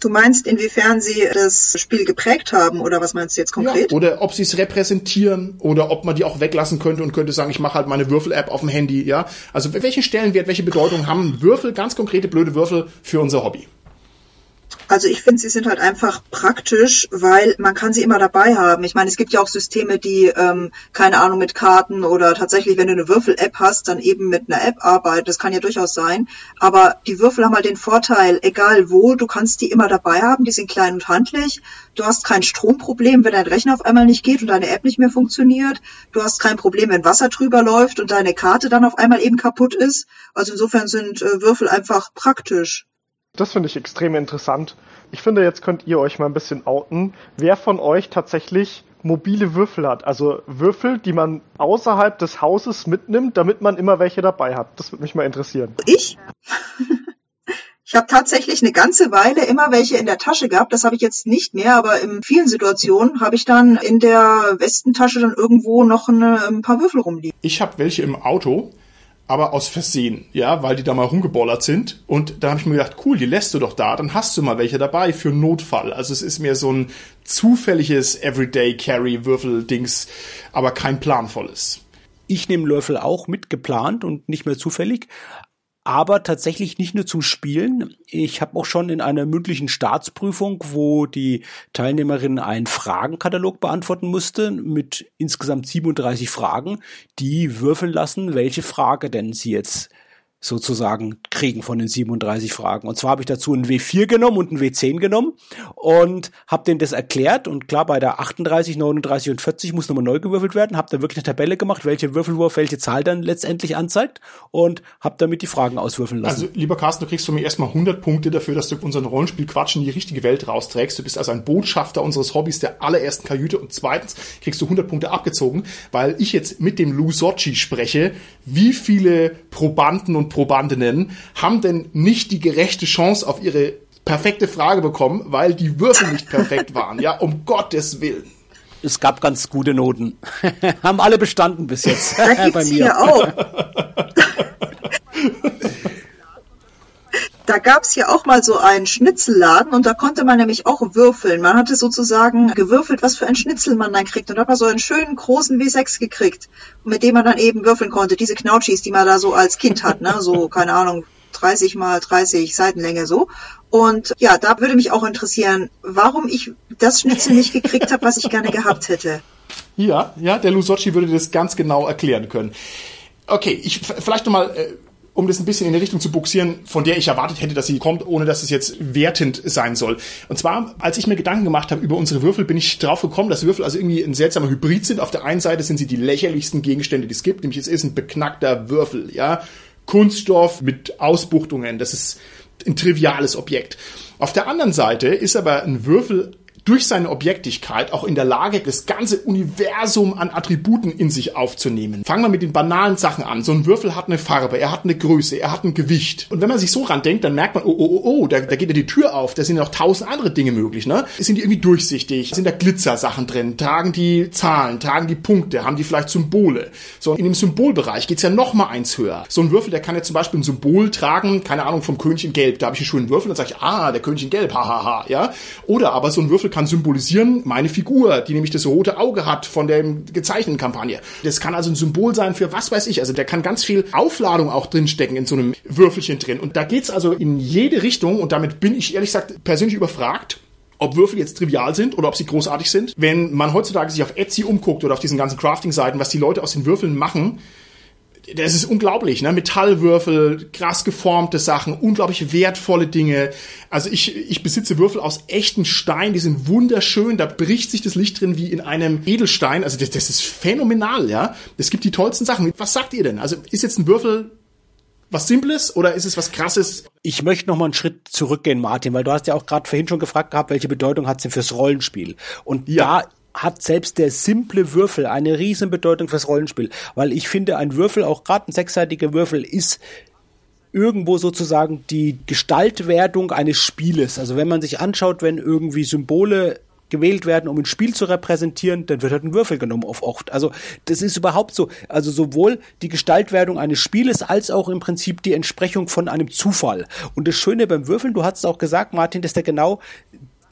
Du meinst, inwiefern sie das Spiel geprägt haben oder was meinst du jetzt konkret? Ja, oder ob sie es repräsentieren oder ob man die auch weglassen könnte und könnte sagen, ich mache halt meine Würfel-App auf dem Handy, ja? Also welchen Stellenwert, welche Bedeutung haben Würfel, ganz konkrete blöde Würfel für unser Hobby? Also ich finde, sie sind halt einfach praktisch, weil man kann sie immer dabei haben. Ich meine, es gibt ja auch Systeme, die, ähm, keine Ahnung, mit Karten oder tatsächlich, wenn du eine Würfel-App hast, dann eben mit einer App arbeiten. Das kann ja durchaus sein. Aber die Würfel haben halt den Vorteil, egal wo, du kannst die immer dabei haben. Die sind klein und handlich. Du hast kein Stromproblem, wenn dein Rechner auf einmal nicht geht und deine App nicht mehr funktioniert. Du hast kein Problem, wenn Wasser drüber läuft und deine Karte dann auf einmal eben kaputt ist. Also insofern sind äh, Würfel einfach praktisch. Das finde ich extrem interessant. Ich finde, jetzt könnt ihr euch mal ein bisschen outen, wer von euch tatsächlich mobile Würfel hat. Also Würfel, die man außerhalb des Hauses mitnimmt, damit man immer welche dabei hat. Das würde mich mal interessieren. Ich? Ich habe tatsächlich eine ganze Weile immer welche in der Tasche gehabt. Das habe ich jetzt nicht mehr, aber in vielen Situationen habe ich dann in der Westentasche dann irgendwo noch eine, ein paar Würfel rumliegen. Ich habe welche im Auto aber aus Versehen, ja, weil die da mal rumgebollert sind. Und da habe ich mir gedacht, cool, die lässt du doch da, dann hast du mal welche dabei für Notfall. Also es ist mir so ein zufälliges Everyday Carry Würfel Dings, aber kein planvolles. Ich nehme Löffel auch mit geplant und nicht mehr zufällig aber tatsächlich nicht nur zum Spielen. Ich habe auch schon in einer mündlichen Staatsprüfung, wo die Teilnehmerin einen Fragenkatalog beantworten musste mit insgesamt 37 Fragen, die würfeln lassen, welche Frage denn sie jetzt sozusagen kriegen von den 37 Fragen. Und zwar habe ich dazu einen W4 genommen und einen W10 genommen und habe denen das erklärt. Und klar, bei der 38, 39 und 40 muss nochmal neu gewürfelt werden. Habe da wirklich eine Tabelle gemacht, welche Würfelwurf welche Zahl dann letztendlich anzeigt und habe damit die Fragen auswürfeln lassen. Also, lieber Carsten, du kriegst von mir erstmal 100 Punkte dafür, dass du unseren Rollenspiel-Quatsch in die richtige Welt rausträgst. Du bist also ein Botschafter unseres Hobbys der allerersten Kajüte. Und zweitens kriegst du 100 Punkte abgezogen, weil ich jetzt mit dem Sochi spreche, wie viele Probanden und Probandinnen haben denn nicht die gerechte Chance auf ihre perfekte Frage bekommen, weil die Würfel nicht perfekt waren. Ja, um Gottes Willen. Es gab ganz gute Noten. haben alle bestanden bis jetzt. Da bei mir. Hier auch. Da gab es hier auch mal so einen Schnitzelladen und da konnte man nämlich auch würfeln. Man hatte sozusagen gewürfelt, was für ein Schnitzel man dann kriegt. Und da hat man so einen schönen großen W6 gekriegt, mit dem man dann eben würfeln konnte. Diese Knautschis, die man da so als Kind hat, ne? So, keine Ahnung, 30 mal 30 Seitenlänge so. Und ja, da würde mich auch interessieren, warum ich das Schnitzel nicht gekriegt habe, was ich gerne gehabt hätte. Ja, ja, der Lusocci würde das ganz genau erklären können. Okay, ich vielleicht nochmal äh, um das ein bisschen in die Richtung zu buxieren, von der ich erwartet hätte, dass sie kommt, ohne dass es jetzt wertend sein soll. Und zwar, als ich mir Gedanken gemacht habe über unsere Würfel, bin ich drauf gekommen, dass Würfel also irgendwie ein seltsamer Hybrid sind. Auf der einen Seite sind sie die lächerlichsten Gegenstände, die es gibt, nämlich es ist ein beknackter Würfel, ja. Kunststoff mit Ausbuchtungen, das ist ein triviales Objekt. Auf der anderen Seite ist aber ein Würfel durch seine Objektigkeit auch in der Lage, das ganze Universum an Attributen in sich aufzunehmen. Fangen wir mit den banalen Sachen an. So ein Würfel hat eine Farbe, er hat eine Größe, er hat ein Gewicht. Und wenn man sich so ran denkt, dann merkt man, oh, oh, oh, oh, da, da geht ja die Tür auf, da sind ja noch tausend andere Dinge möglich, ne? Sind die irgendwie durchsichtig? Sind da Glitzersachen drin? Tragen die Zahlen? Tragen die Punkte? Haben die vielleicht Symbole? So, in dem Symbolbereich geht's ja noch mal eins höher. So ein Würfel, der kann ja zum Beispiel ein Symbol tragen, keine Ahnung, vom König in Gelb. Da habe ich einen schönen Würfel, dann sage ich, ah, der König in Gelb, hahaha, ja? Oder aber so ein Würfel kann symbolisieren meine Figur, die nämlich das rote Auge hat von der gezeichneten Kampagne. Das kann also ein Symbol sein für was weiß ich. Also der kann ganz viel Aufladung auch drinstecken in so einem Würfelchen drin. Und da geht's also in jede Richtung und damit bin ich ehrlich gesagt persönlich überfragt ob Würfel jetzt trivial sind oder ob sie großartig sind. Wenn man heutzutage sich auf Etsy umguckt oder auf diesen ganzen Crafting-Seiten, was die Leute aus den Würfeln machen, das ist unglaublich, ne? Metallwürfel, krass geformte Sachen, unglaublich wertvolle Dinge. Also ich, ich besitze Würfel aus echten Stein, die sind wunderschön, da bricht sich das Licht drin wie in einem Edelstein. Also das, das ist phänomenal, ja. Es gibt die tollsten Sachen. Was sagt ihr denn? Also ist jetzt ein Würfel was Simples oder ist es was Krasses? Ich möchte noch mal einen Schritt zurückgehen, Martin, weil du hast ja auch gerade vorhin schon gefragt gehabt, welche Bedeutung hat es denn fürs Rollenspiel? Und ja. da hat selbst der simple Würfel eine riesen Bedeutung fürs Rollenspiel, weil ich finde, ein Würfel, auch gerade ein sechsseitiger Würfel, ist irgendwo sozusagen die Gestaltwerdung eines Spieles. Also wenn man sich anschaut, wenn irgendwie Symbole gewählt werden, um ein Spiel zu repräsentieren, dann wird halt ein Würfel genommen auf oft. Also das ist überhaupt so. Also sowohl die Gestaltwerdung eines Spieles als auch im Prinzip die Entsprechung von einem Zufall. Und das Schöne beim Würfeln, du hast es auch gesagt, Martin, dass der genau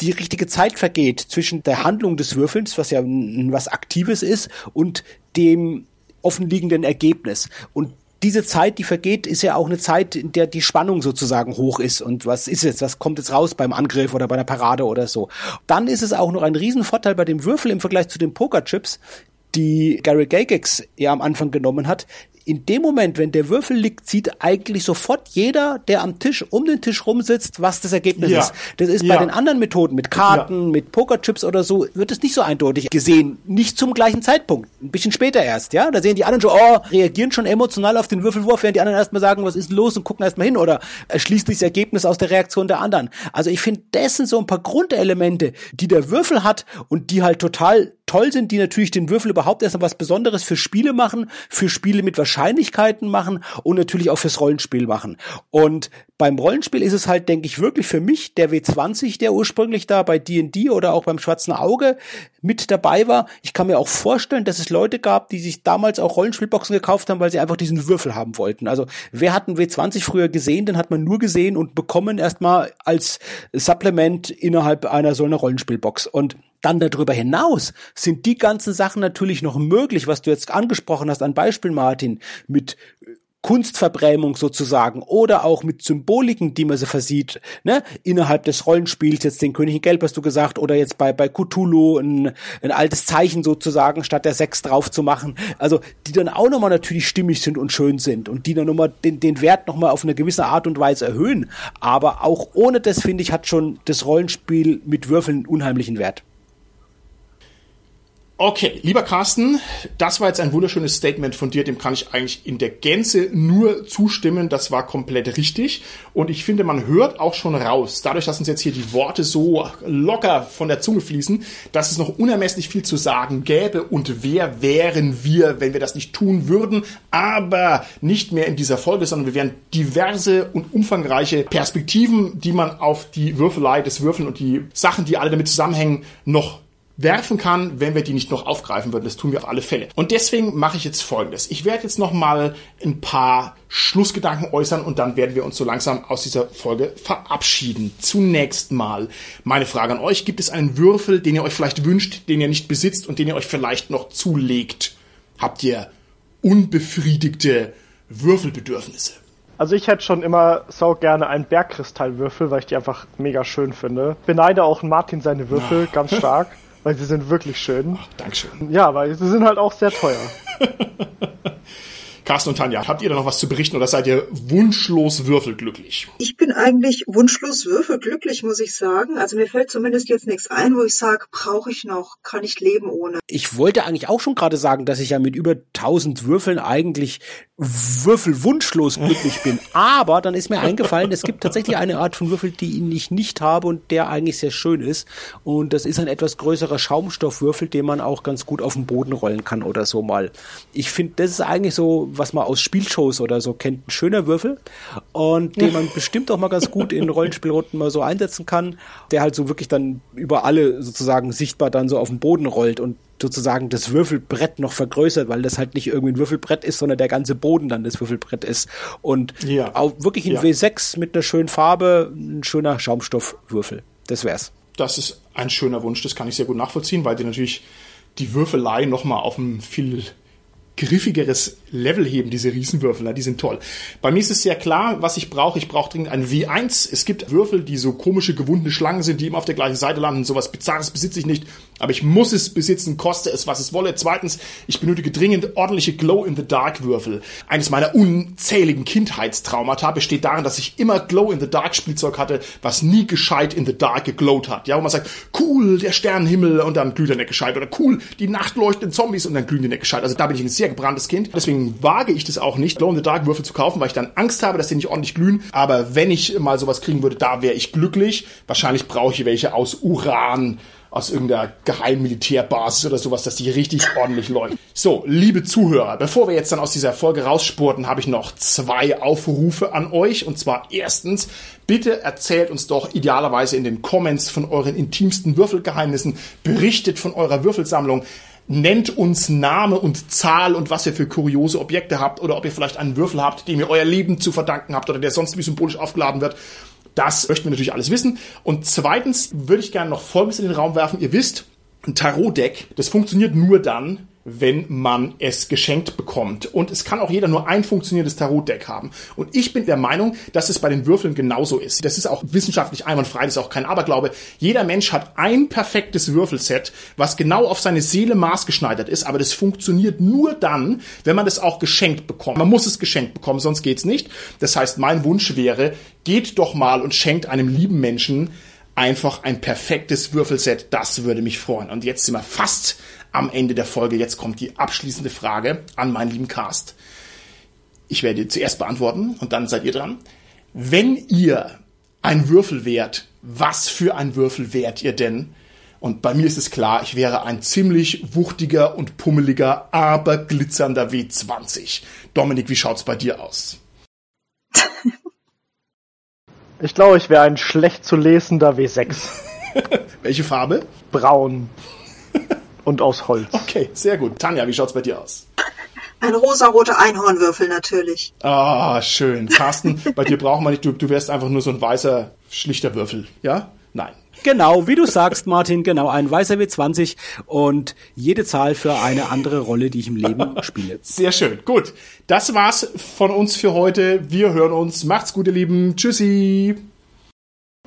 die richtige Zeit vergeht zwischen der Handlung des Würfelns, was ja was Aktives ist, und dem offenliegenden Ergebnis. Und diese Zeit, die vergeht, ist ja auch eine Zeit, in der die Spannung sozusagen hoch ist. Und was ist jetzt? Was kommt jetzt raus beim Angriff oder bei der Parade oder so? Dann ist es auch noch ein Riesenvorteil bei dem Würfel im Vergleich zu den Pokerchips, die Gary Gygax ja am Anfang genommen hat, in dem Moment, wenn der Würfel liegt, sieht eigentlich sofort jeder, der am Tisch, um den Tisch rumsitzt, was das Ergebnis ja. ist. Das ist ja. bei den anderen Methoden, mit Karten, ja. mit Pokerchips oder so, wird es nicht so eindeutig gesehen. Nicht zum gleichen Zeitpunkt. Ein bisschen später erst, ja. Da sehen die anderen schon, oh, reagieren schon emotional auf den Würfelwurf, während die anderen erstmal sagen, was ist los und gucken erstmal hin oder erschließt sich das Ergebnis aus der Reaktion der anderen. Also ich finde, das sind so ein paar Grundelemente, die der Würfel hat und die halt total toll sind, die natürlich den Würfel überhaupt erstmal was Besonderes für Spiele machen, für Spiele mit Wahrscheinlichkeiten machen und natürlich auch fürs Rollenspiel machen. Und beim Rollenspiel ist es halt, denke ich, wirklich für mich der W20, der ursprünglich da bei D&D oder auch beim Schwarzen Auge mit dabei war. Ich kann mir auch vorstellen, dass es Leute gab, die sich damals auch Rollenspielboxen gekauft haben, weil sie einfach diesen Würfel haben wollten. Also wer hat einen W20 früher gesehen, den hat man nur gesehen und bekommen erstmal als Supplement innerhalb einer so einer Rollenspielbox. Und dann darüber hinaus sind die ganzen Sachen natürlich noch möglich, was du jetzt angesprochen hast, ein Beispiel Martin, mit Kunstverbrämung sozusagen oder auch mit Symboliken, die man sie versieht, ne, innerhalb des Rollenspiels, jetzt den König in Gelb hast du gesagt, oder jetzt bei, bei Cthulhu ein, ein altes Zeichen sozusagen, statt der Sechs drauf zu machen, also die dann auch nochmal natürlich stimmig sind und schön sind und die dann nochmal den, den Wert nochmal auf eine gewisse Art und Weise erhöhen, aber auch ohne das, finde ich, hat schon das Rollenspiel mit Würfeln einen unheimlichen Wert. Okay, lieber Carsten, das war jetzt ein wunderschönes Statement von dir, dem kann ich eigentlich in der Gänze nur zustimmen, das war komplett richtig. Und ich finde, man hört auch schon raus, dadurch, dass uns jetzt hier die Worte so locker von der Zunge fließen, dass es noch unermesslich viel zu sagen gäbe und wer wären wir, wenn wir das nicht tun würden, aber nicht mehr in dieser Folge, sondern wir wären diverse und umfangreiche Perspektiven, die man auf die Würfelei, des Würfeln und die Sachen, die alle damit zusammenhängen, noch werfen kann, wenn wir die nicht noch aufgreifen würden. Das tun wir auf alle Fälle. Und deswegen mache ich jetzt Folgendes. Ich werde jetzt noch mal ein paar Schlussgedanken äußern und dann werden wir uns so langsam aus dieser Folge verabschieden. Zunächst mal meine Frage an euch. Gibt es einen Würfel, den ihr euch vielleicht wünscht, den ihr nicht besitzt und den ihr euch vielleicht noch zulegt? Habt ihr unbefriedigte Würfelbedürfnisse? Also ich hätte schon immer so gerne einen Bergkristallwürfel, weil ich die einfach mega schön finde. Beneide auch Martin seine Würfel ganz stark. Weil sie sind wirklich schön. Ach, Dankeschön. Ja, weil sie sind halt auch sehr teuer. Carsten und Tanja, habt ihr da noch was zu berichten oder seid ihr wunschlos würfelglücklich? Ich bin eigentlich wunschlos würfelglücklich, muss ich sagen. Also mir fällt zumindest jetzt nichts ein, wo ich sage, brauche ich noch, kann ich leben ohne. Ich wollte eigentlich auch schon gerade sagen, dass ich ja mit über 1000 Würfeln eigentlich würfelwunschlos glücklich bin. Aber dann ist mir eingefallen, es gibt tatsächlich eine Art von Würfel, die ich nicht habe und der eigentlich sehr schön ist. Und das ist ein etwas größerer Schaumstoffwürfel, den man auch ganz gut auf den Boden rollen kann oder so mal. Ich finde, das ist eigentlich so was man aus Spielshows oder so kennt, ein schöner Würfel und den man bestimmt auch mal ganz gut in Rollenspielrunden mal so einsetzen kann, der halt so wirklich dann über alle sozusagen sichtbar dann so auf den Boden rollt und sozusagen das Würfelbrett noch vergrößert, weil das halt nicht irgendwie ein Würfelbrett ist, sondern der ganze Boden dann das Würfelbrett ist. Und ja. auch wirklich in ja. W6 mit einer schönen Farbe, ein schöner Schaumstoffwürfel. Das wär's. Das ist ein schöner Wunsch, das kann ich sehr gut nachvollziehen, weil die natürlich die Würfelei nochmal auf ein viel griffigeres Level heben, diese Riesenwürfel, die sind toll. Bei mir ist es sehr klar, was ich brauche. Ich brauche dringend ein W1. Es gibt Würfel, die so komische, gewundene Schlangen sind, die immer auf der gleichen Seite landen. Sowas Bizarres besitze ich nicht, aber ich muss es besitzen, koste es, was es wolle. Zweitens, ich benötige dringend ordentliche Glow-in-the-Dark-Würfel. Eines meiner unzähligen Kindheitstraumata besteht darin, dass ich immer Glow-in-the-Dark-Spielzeug hatte, was nie gescheit in the Dark geglowt hat. Ja, wo man sagt, cool, der Sternenhimmel und dann glüht der Neck gescheit. Oder cool, die nachtleuchtenden Zombies und dann glühen die Neck gescheit. Also da bin ich ein sehr gebranntes Kind. Deswegen wage ich das auch nicht, Glow-in-the-Dark-Würfel zu kaufen, weil ich dann Angst habe, dass die nicht ordentlich glühen. Aber wenn ich mal sowas kriegen würde, da wäre ich glücklich. Wahrscheinlich brauche ich welche aus Uran aus irgendeiner Geheimmilitärbasis oder sowas, dass die richtig ordentlich leuchten. So, liebe Zuhörer, bevor wir jetzt dann aus dieser Folge rausspurten, habe ich noch zwei Aufrufe an euch. Und zwar erstens, bitte erzählt uns doch idealerweise in den Comments von euren intimsten Würfelgeheimnissen, berichtet von eurer Würfelsammlung. Nennt uns Name und Zahl und was ihr für kuriose Objekte habt oder ob ihr vielleicht einen Würfel habt, dem ihr euer Leben zu verdanken habt oder der sonst wie symbolisch aufgeladen wird. Das möchten wir natürlich alles wissen. Und zweitens würde ich gerne noch Folgendes in den Raum werfen. Ihr wisst, ein Tarot-Deck, das funktioniert nur dann, wenn man es geschenkt bekommt. Und es kann auch jeder nur ein funktionierendes Tarot-Deck haben. Und ich bin der Meinung, dass es bei den Würfeln genauso ist. Das ist auch wissenschaftlich einwandfrei, das ist auch kein Aberglaube. Jeder Mensch hat ein perfektes Würfelset, was genau auf seine Seele maßgeschneidert ist, aber das funktioniert nur dann, wenn man das auch geschenkt bekommt. Man muss es geschenkt bekommen, sonst geht's nicht. Das heißt, mein Wunsch wäre, geht doch mal und schenkt einem lieben Menschen einfach ein perfektes Würfelset. Das würde mich freuen. Und jetzt sind wir fast am Ende der Folge. Jetzt kommt die abschließende Frage an meinen lieben Cast. Ich werde zuerst beantworten und dann seid ihr dran. Wenn ihr ein Würfel wärt, was für ein Würfel wärt ihr denn? Und bei mir ist es klar, ich wäre ein ziemlich wuchtiger und pummeliger, aber glitzernder W20. Dominik, wie schaut's bei dir aus? Ich glaube, ich wäre ein schlecht zu lesender W6. Welche Farbe? Braun. Und aus Holz. Okay, sehr gut. Tanja, wie schaut's bei dir aus? Ein rosaroter Einhornwürfel natürlich. Ah, schön. Carsten, bei dir braucht man nicht, du, du wärst einfach nur so ein weißer, schlichter Würfel, ja? Nein. Genau, wie du sagst, Martin, genau, ein weißer W20 und jede Zahl für eine andere Rolle, die ich im Leben spiele. Sehr schön. Gut. Das war's von uns für heute. Wir hören uns. Macht's gut, ihr Lieben. Tschüssi.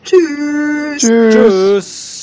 Tschüss. Tschüss. Tschüss.